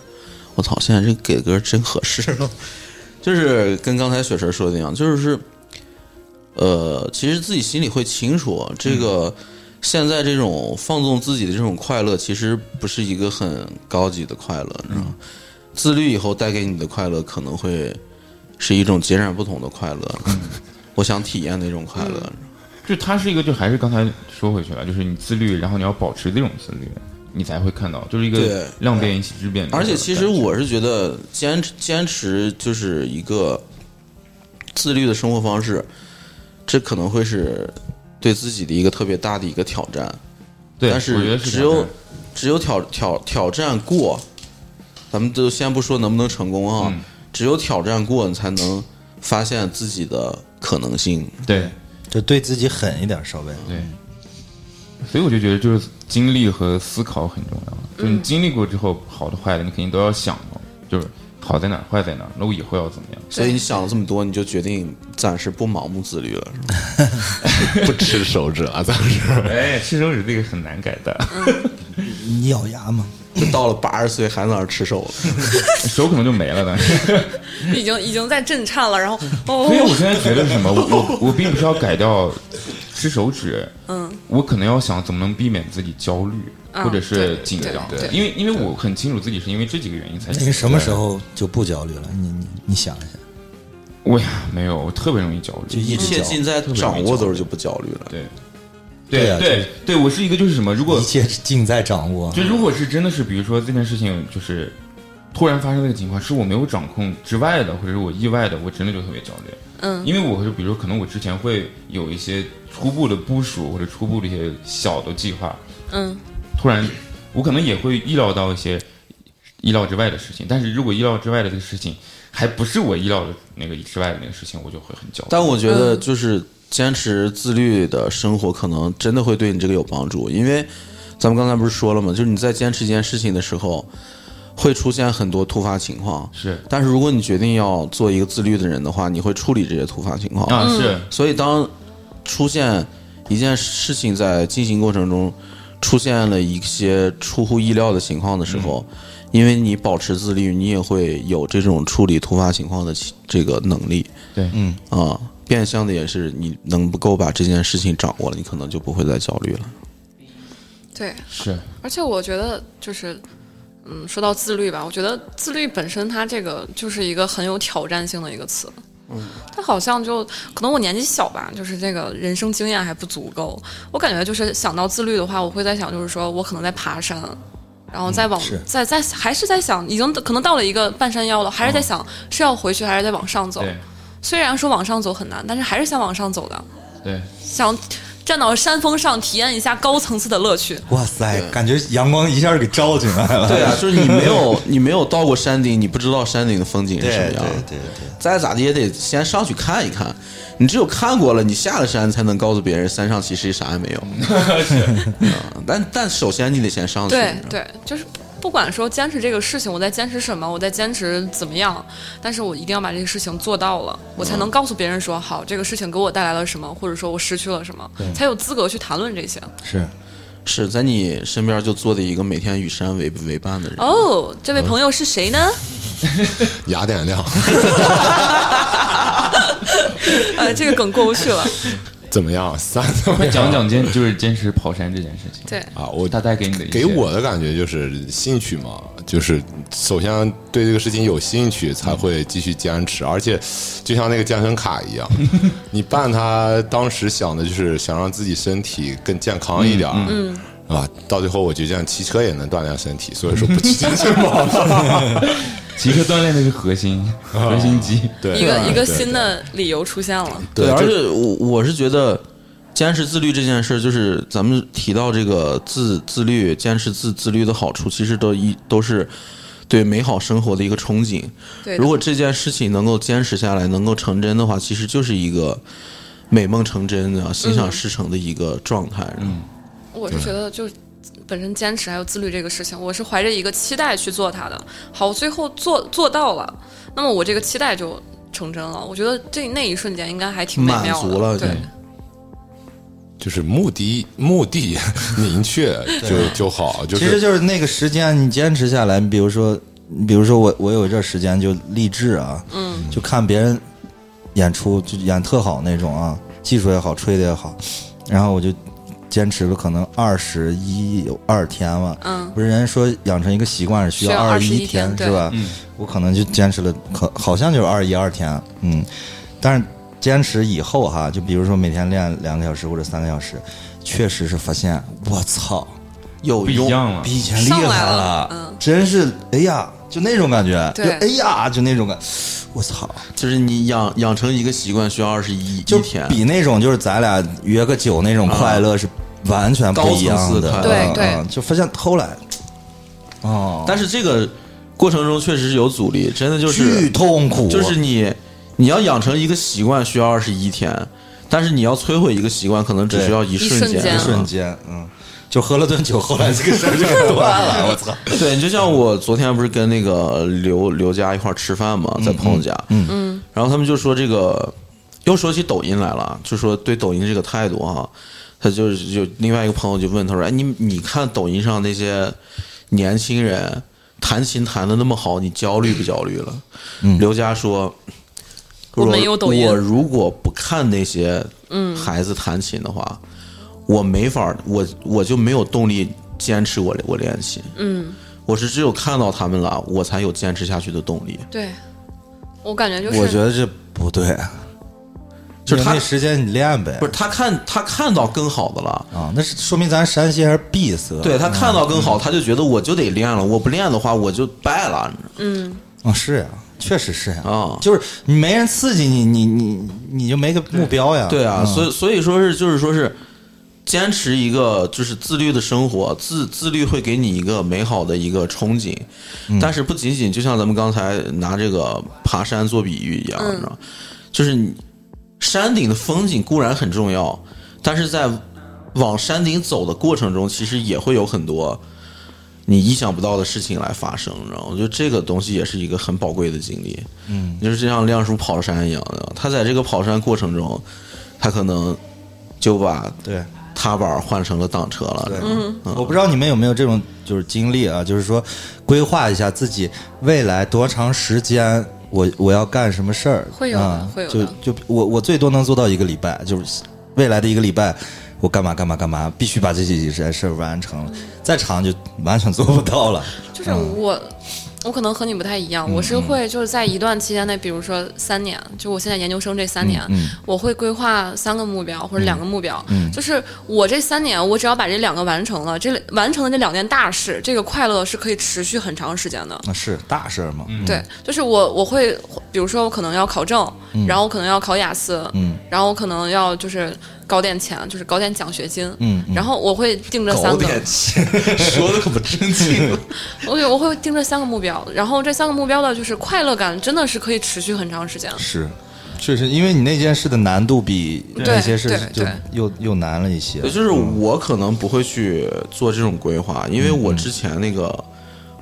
我操，现在这给的歌真合适了，[laughs] 就是跟刚才雪晨说的一样，就是呃，其实自己心里会清楚，这个现在这种放纵自己的这种快乐，其实不是一个很高级的快乐，你知道吗？自律以后带给你的快乐，可能会是一种截然不同的快乐。我想体验那种快乐，就它是一个，就还是刚才说回去了，就是你自律，然后你要保持这种自律，你才会看到，就是一对个量变引起质变。而且其实我是觉得坚持坚持就是一个自律的生活方式，这可能会是对自己的一个特别大的一个挑战。对，但是只有只有挑挑挑战过，咱们就先不说能不能成功啊，嗯只有挑战过，你才能发现自己的可能性。对就对自己狠一点，稍微。对，所以我就觉得就是经历和思考很重要。就你经历过之后，好的坏的，你肯定都要想到，就是好在哪儿，坏在哪儿，那我以后要怎么样？所以你想了这么多，你就决定暂时不盲目自律了，是吗？[laughs] 不吃手指啊，暂时。哎，吃手指这个很难改的，[laughs] 你咬牙嘛，就到了八十岁还在那儿吃手了。手可能就没了。但是，[laughs] 已经已经在震颤了，然后哦所以，我现在觉得是什么？我我我并不是要改掉吃手指，嗯，我可能要想怎么能避免自己焦虑啊或者是紧张对，对因为因为我很清楚自己是因为这几个原因才。那你什么时？候就不焦虑了？你你你想一下，我呀，没有，我特别容易焦虑，就一切尽在掌握的时候就不焦虑了。对。对啊对对，我是一个就是什么？如果一切尽在掌握。就如果是真的是，比如说这件事情就是突然发生这个情况，是我没有掌控之外的，或者是我意外的，我真的就特别焦虑。嗯，因为我就比如说，可能我之前会有一些初步的部署或者初步的一些小的计划，嗯，突然我可能也会意料到一些意料之外的事情，但是如果意料之外的这个事情还不是我意料的那个之外的那个事情，我就会很焦虑。但我觉得就是坚持自律的生活，可能真的会对你这个有帮助，因为咱们刚才不是说了吗？就是你在坚持一件事情的时候，会出现很多突发情况。是但是如果你决定要做一个自律的人的话，你会处理这些突发情况。啊，是所以当出现一件事情在进行过程中出现了一些出乎意料的情况的时候，因为你保持自律，你也会有这种处理突发情况的这个能力。对，嗯，啊，变相的也是你能够把这件事情掌握了，你可能就不会再焦虑了。对，是而且我觉得就是，嗯，说到自律吧，我觉得自律本身它这个就是一个很有挑战性的一个词。嗯，它好像就可能我年纪小吧，就是这个人生经验还不足够。我感觉就是想到自律的话，我会在想，就是说我可能在爬山，然后再往、是再再还是在想，已经可能到了一个半山腰了，还是在想、是要回去还是在往上走。虽然说往上走很难，但是还是想往上走的，对，想站到山峰上体验一下高层次的乐趣。哇塞，感觉阳光一下给照进来了。对啊，[laughs] 就是你没有你没有到过山顶，你不知道山顶的风景是对对什么样的。对对，再咋的也得先上去看一看。你只有看过了，你下了山才能告诉别人山上其实啥也没有。[laughs] 嗯但但首先你得先上去。对对，就是不管说坚持这个事情，我在坚持什么，我在坚持怎么样，但是我一定要把这个事情做到了，我才能告诉别人说，好，这个事情给我带来了什么，或者说我失去了什么，才有资格去谈论这些。是是在你身边就坐的一个每天与山为为伴的人。哦，这位朋友是谁呢？[laughs] 雅典亮呃，这个梗过不去了。怎么样？[laughs] 三怎么样？讲讲坚就是坚持跑山这件事情。对，啊，我大概给你的给我的感觉就是兴趣嘛，就是首先对这个事情有兴趣，才会继续坚持。而且就像那个健身卡一样，[laughs] 你办它当时想的就是想让自己身体更健康一点，嗯，啊，到最后我觉得骑车也能锻炼身体，所以说不骑 [laughs] 健身房了。骑车锻炼的是核心，核心肌。对，一个一个新的理由出现了。对，而且我我是觉得，坚持自律这件事，就是咱们提到这个自自律、坚持自自律的好处，其实都一都是对美好生活的一个憧憬。对，如果这件事情能够坚持下来，能够成真的话，其实就是一个美梦成真的、心想事成的一个状态。嗯，我是觉得就本身坚持还有自律这个事情，我是怀着一个期待去做它的。好，最后做做到了，那么我这个期待就成真了。我觉得这那一瞬间应该还挺美满妙的。足了对，就是目的目的 [laughs] 明确就就好，就其实就是那个时间你坚持下来，你比如说，你比如说我我有一阵时间就励志啊，嗯，就看别人演出就演特好那种啊，技术也好，吹的也好，然后我就坚持了可能二十一有二天嘛，嗯，不是人家说养成一个习惯是需需要二十21天是吧？我可能就坚持了，可好像就是二十一二天，嗯，但是坚持以后哈，就比如说每天练两个小时或者三个小时，确实是发现我操，有用。不一样了。比以前厉害了嗯真是哎呀，就那种感觉，就对哎呀，就那种感，我操，就是你养养成一个习惯需要二十一就一天，比那种就是咱俩约个酒那种快乐是完全不一样的，对对。嗯就发现偷懒，哦，但是这个过程中确实是有阻力，真的就是巨是痛苦，就是你你要养成一个习惯需要二十一天，但是你要摧毁一个习惯可能只需要一瞬间。一瞬间。一瞬间，嗯，就喝了顿酒，后来这个事儿就给断了，[laughs] 我操，对，你就像我昨天不是跟那个刘刘佳一块儿吃饭嘛，在朋友家，嗯嗯，然后他们就说这个，又说起抖音来了，就说对抖音这个态度哈，他就是就另外一个朋友就问他说，哎，你你看抖音上那些年轻人弹琴弹的那么好，你焦虑不焦虑了？嗯刘佳说。我没有抖音我如果不看那些孩子弹琴的话，我没法，我我就没有动力坚持我我练习。嗯，我是只有看到他们了，我才有坚持下去的动力。对，我感觉就是，我觉得这不对，就是他那时间你练呗，不是他看他看到更好的了，啊，那是说明咱山西还是闭塞，对他看到更好，他就觉得我就得练了，我不练的话我就败了，嗯，啊，是呀，确实是？啊，就是你没人刺激你，你你你就没个目标呀。对啊，嗯。所以所以说是就是说是坚持一个就是自律的生活，自自律会给你一个美好的一个憧憬，嗯。但是不仅仅就像咱们刚才拿这个爬山做比喻一样，知道，就是你山顶的风景固然很重要，但是在往山顶走的过程中，其实也会有很多。你意想不到的事情来发生，然后我觉得这个东西也是一个很宝贵的经历。嗯，就是就像亮叔跑山一样的，他在这个跑山过程中，他可能就把对踏板换成了挡车了。对，嗯我不知道你们有没有这种就是经历啊，就是说规划一下自己未来多长时间，我我要干什么事儿，会有的啊会有的就就我我最多能做到一个礼拜，就是未来的一个礼拜。我干嘛干嘛干嘛，必须把这几件事儿完成了，再长就完全做不到了。就是我，我可能和你不太一样，我是会就是在一段期间内，比如说三年，就我现在研究生这三年，我会规划三个目标或者两个目标，就是我这三年，我只要把这两个完成了，这完成了这两件大事，这个快乐是可以持续很长时间的。那是大事儿嘛，对，就是我我会，比如说我可能要考证，然后我可能要考雅思，嗯。然后我可能要就是搞点钱，就是搞点奖学金，嗯嗯。然后我会定这三个，钱，说的可不正经。[laughs] 我我会定这三个目标，然后这三个目标的就是快乐感真的是可以持续很长时间。是，确实，因为你那件事的难度比那些事对就又又难了一些。也就是我可能不会去做这种规划，因为我之前那个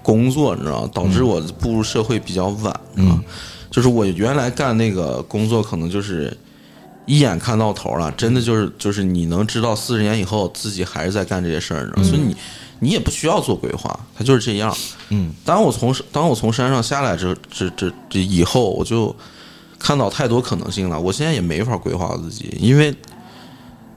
工作，你知道，导致我步入社会比较晚嗯。就是我原来干那个工作，可能就是一眼看到头了，真的就是就是你能知道四十年以后自己还是在干这些事儿，你知道，所以你你也不需要做规划，它就是这样。嗯，当我从当我从山上下来这这这这以后，我就看到太多可能性了。我现在也没法规划我自己，因为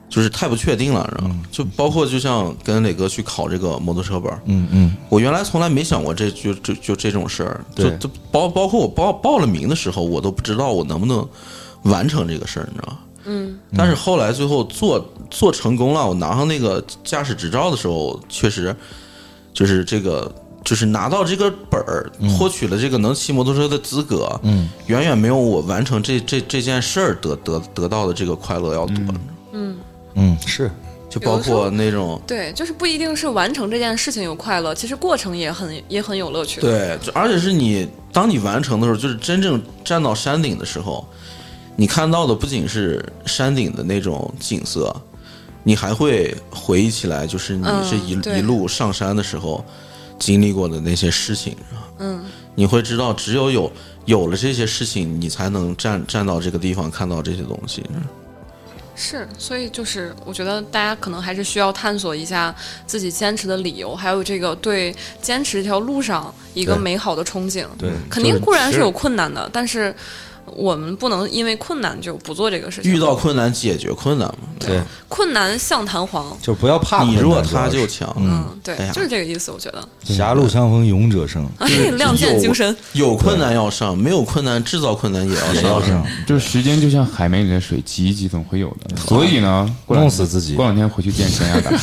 就是太不确定了，你知道吗？就包括就像跟磊哥去考这个摩托车本，嗯嗯我原来从来没想过这就就就这种事儿，就包包括我报报了名的时候，我都不知道我能不能完成这个事儿，你知道吗？嗯，但是后来最后做做成功了，我拿上那个驾驶执照的时候，确实就是这个。就是拿到这个本儿，获取了这个能骑摩托车的资格，嗯，远远没有我完成这这这件事儿得得得到的这个快乐要多。嗯嗯，是，就包括那种对，就是不一定是完成这件事情有快乐，其实过程也很也很有乐趣。，对，而且是你当你完成的时候，就是真正站到山顶的时候，你看到的不仅是山顶的那种景色，你还会回忆起来，就是你嗯这一、对一路上山的时候经历过的那些事情。嗯，你会知道，只有有有了这些事情，你才能站站到这个地方，看到这些东西。是，所以就是我觉得大家可能还是需要探索一下自己坚持的理由，还有这个对坚持这条路上一个美好的憧憬。对肯定固然是是有困难的，但是我们不能因为困难就不做这个事情。遇到困难解决困难嘛。对，困难像弹簧，就不要怕你。弱他就强。嗯，对，哎就是这个意思。我觉得，狭路相逢勇者胜，[laughs] 哎，亮剑精神，有困难要上，没有困难制造困难也要上。就是时间就像海绵里的水，挤一挤总会有的。所以呢，弄死自己过两天回去健身呀，大 [laughs] 家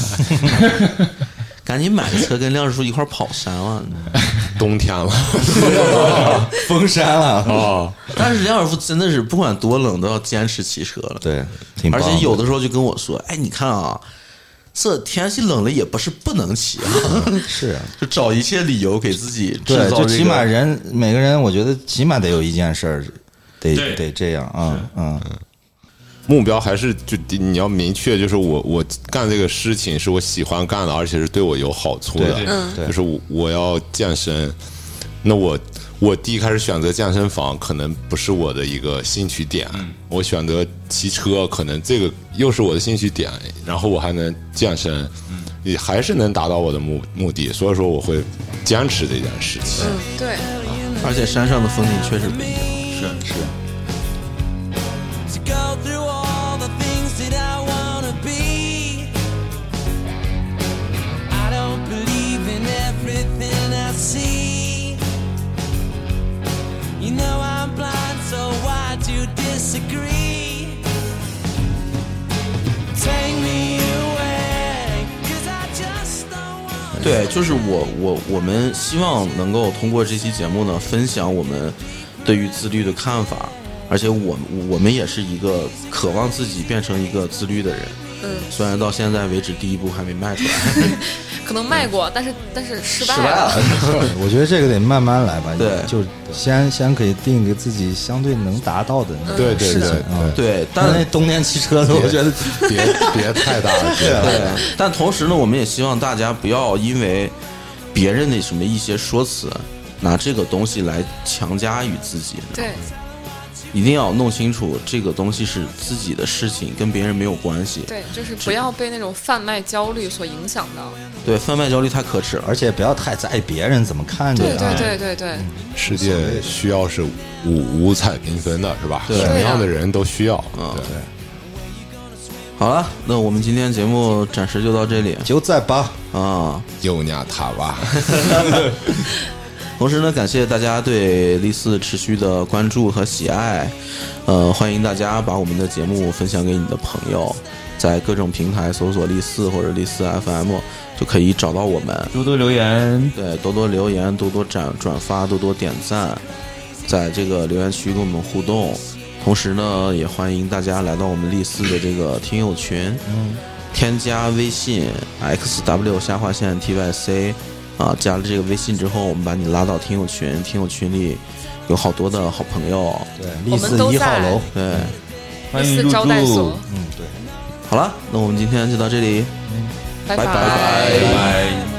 赶紧买个车跟亮师傅一块儿跑山了！[laughs] 冬天了。[laughs] 封山了。啊，但是亮师傅真的是不管多冷都要坚持骑车了，对，挺棒而且有的时候就跟我说：“哎，你看啊，这天气冷了也不是不能骑啊，[laughs] 是啊，就找一切理由给自己制对，造这个。”就起码人每个人，我觉得起码得有一件事儿，得得这样啊，嗯，目标还是就你要明确，就是我我干这个事情是我喜欢干的，而且是对我有好处的。嗯对就是我我要健身，那我我第一开始选择健身房，可能不是我的一个兴趣点。我选择骑车，可能这个又是我的兴趣点，然后我还能健身，也还是能达到我的目目的。所以说，我会坚持这件事情。嗯，对，而且山上的风景确实不一样。是是。对，就是我我我们希望能够通过这期节目呢，分享我们对于自律的看法，而且我我们也是一个渴望自己变成一个自律的人。嗯，虽然到现在为止第一步还没迈出来，[laughs] 可能卖过，但是但是失败失败了。[laughs] 我觉得这个得慢慢来吧，对。就先先给定给自己相对能达到的那对事情对对啊。对，但但那冬天骑车的，我觉得 [laughs] 别别太大了，对，但同时呢，我们也希望大家不要因为别人的什么一些说辞，拿这个东西来强加于自己。对，一定要弄清楚这个东西是自己的事情，跟别人没有关系。对，就是不要被那种贩卖焦虑所影响到。对，贩卖焦虑太可耻了。而且不要太在意别人怎么看你对啊。对对对对，世界需要是五五彩缤纷的，是吧？对什么样的人都需要。嗯对好了，那我们今天节目暂时就到这里就在吧。啊。有伢他吧。[laughs] [laughs] [laughs] 同时呢，感谢大家对丽四持续的关注和喜爱，呃，欢迎大家把我们的节目分享给你的朋友，在各种平台搜索丽四或者丽四 FM 就可以找到我们。多多留言，对，多多留言，多多转转发，多多点赞，在这个留言区跟我们互动。同时呢，也欢迎大家来到我们丽四的这个听友群，嗯，添加微信 xw 下划线 tyc，啊，加了这个微信之后，我们把你拉到听友群，听友群里有好多的好朋友，对，我丽四一号楼。对，欢迎入住招待所。，嗯，对。好了，那我们今天就到这里，拜拜拜拜拜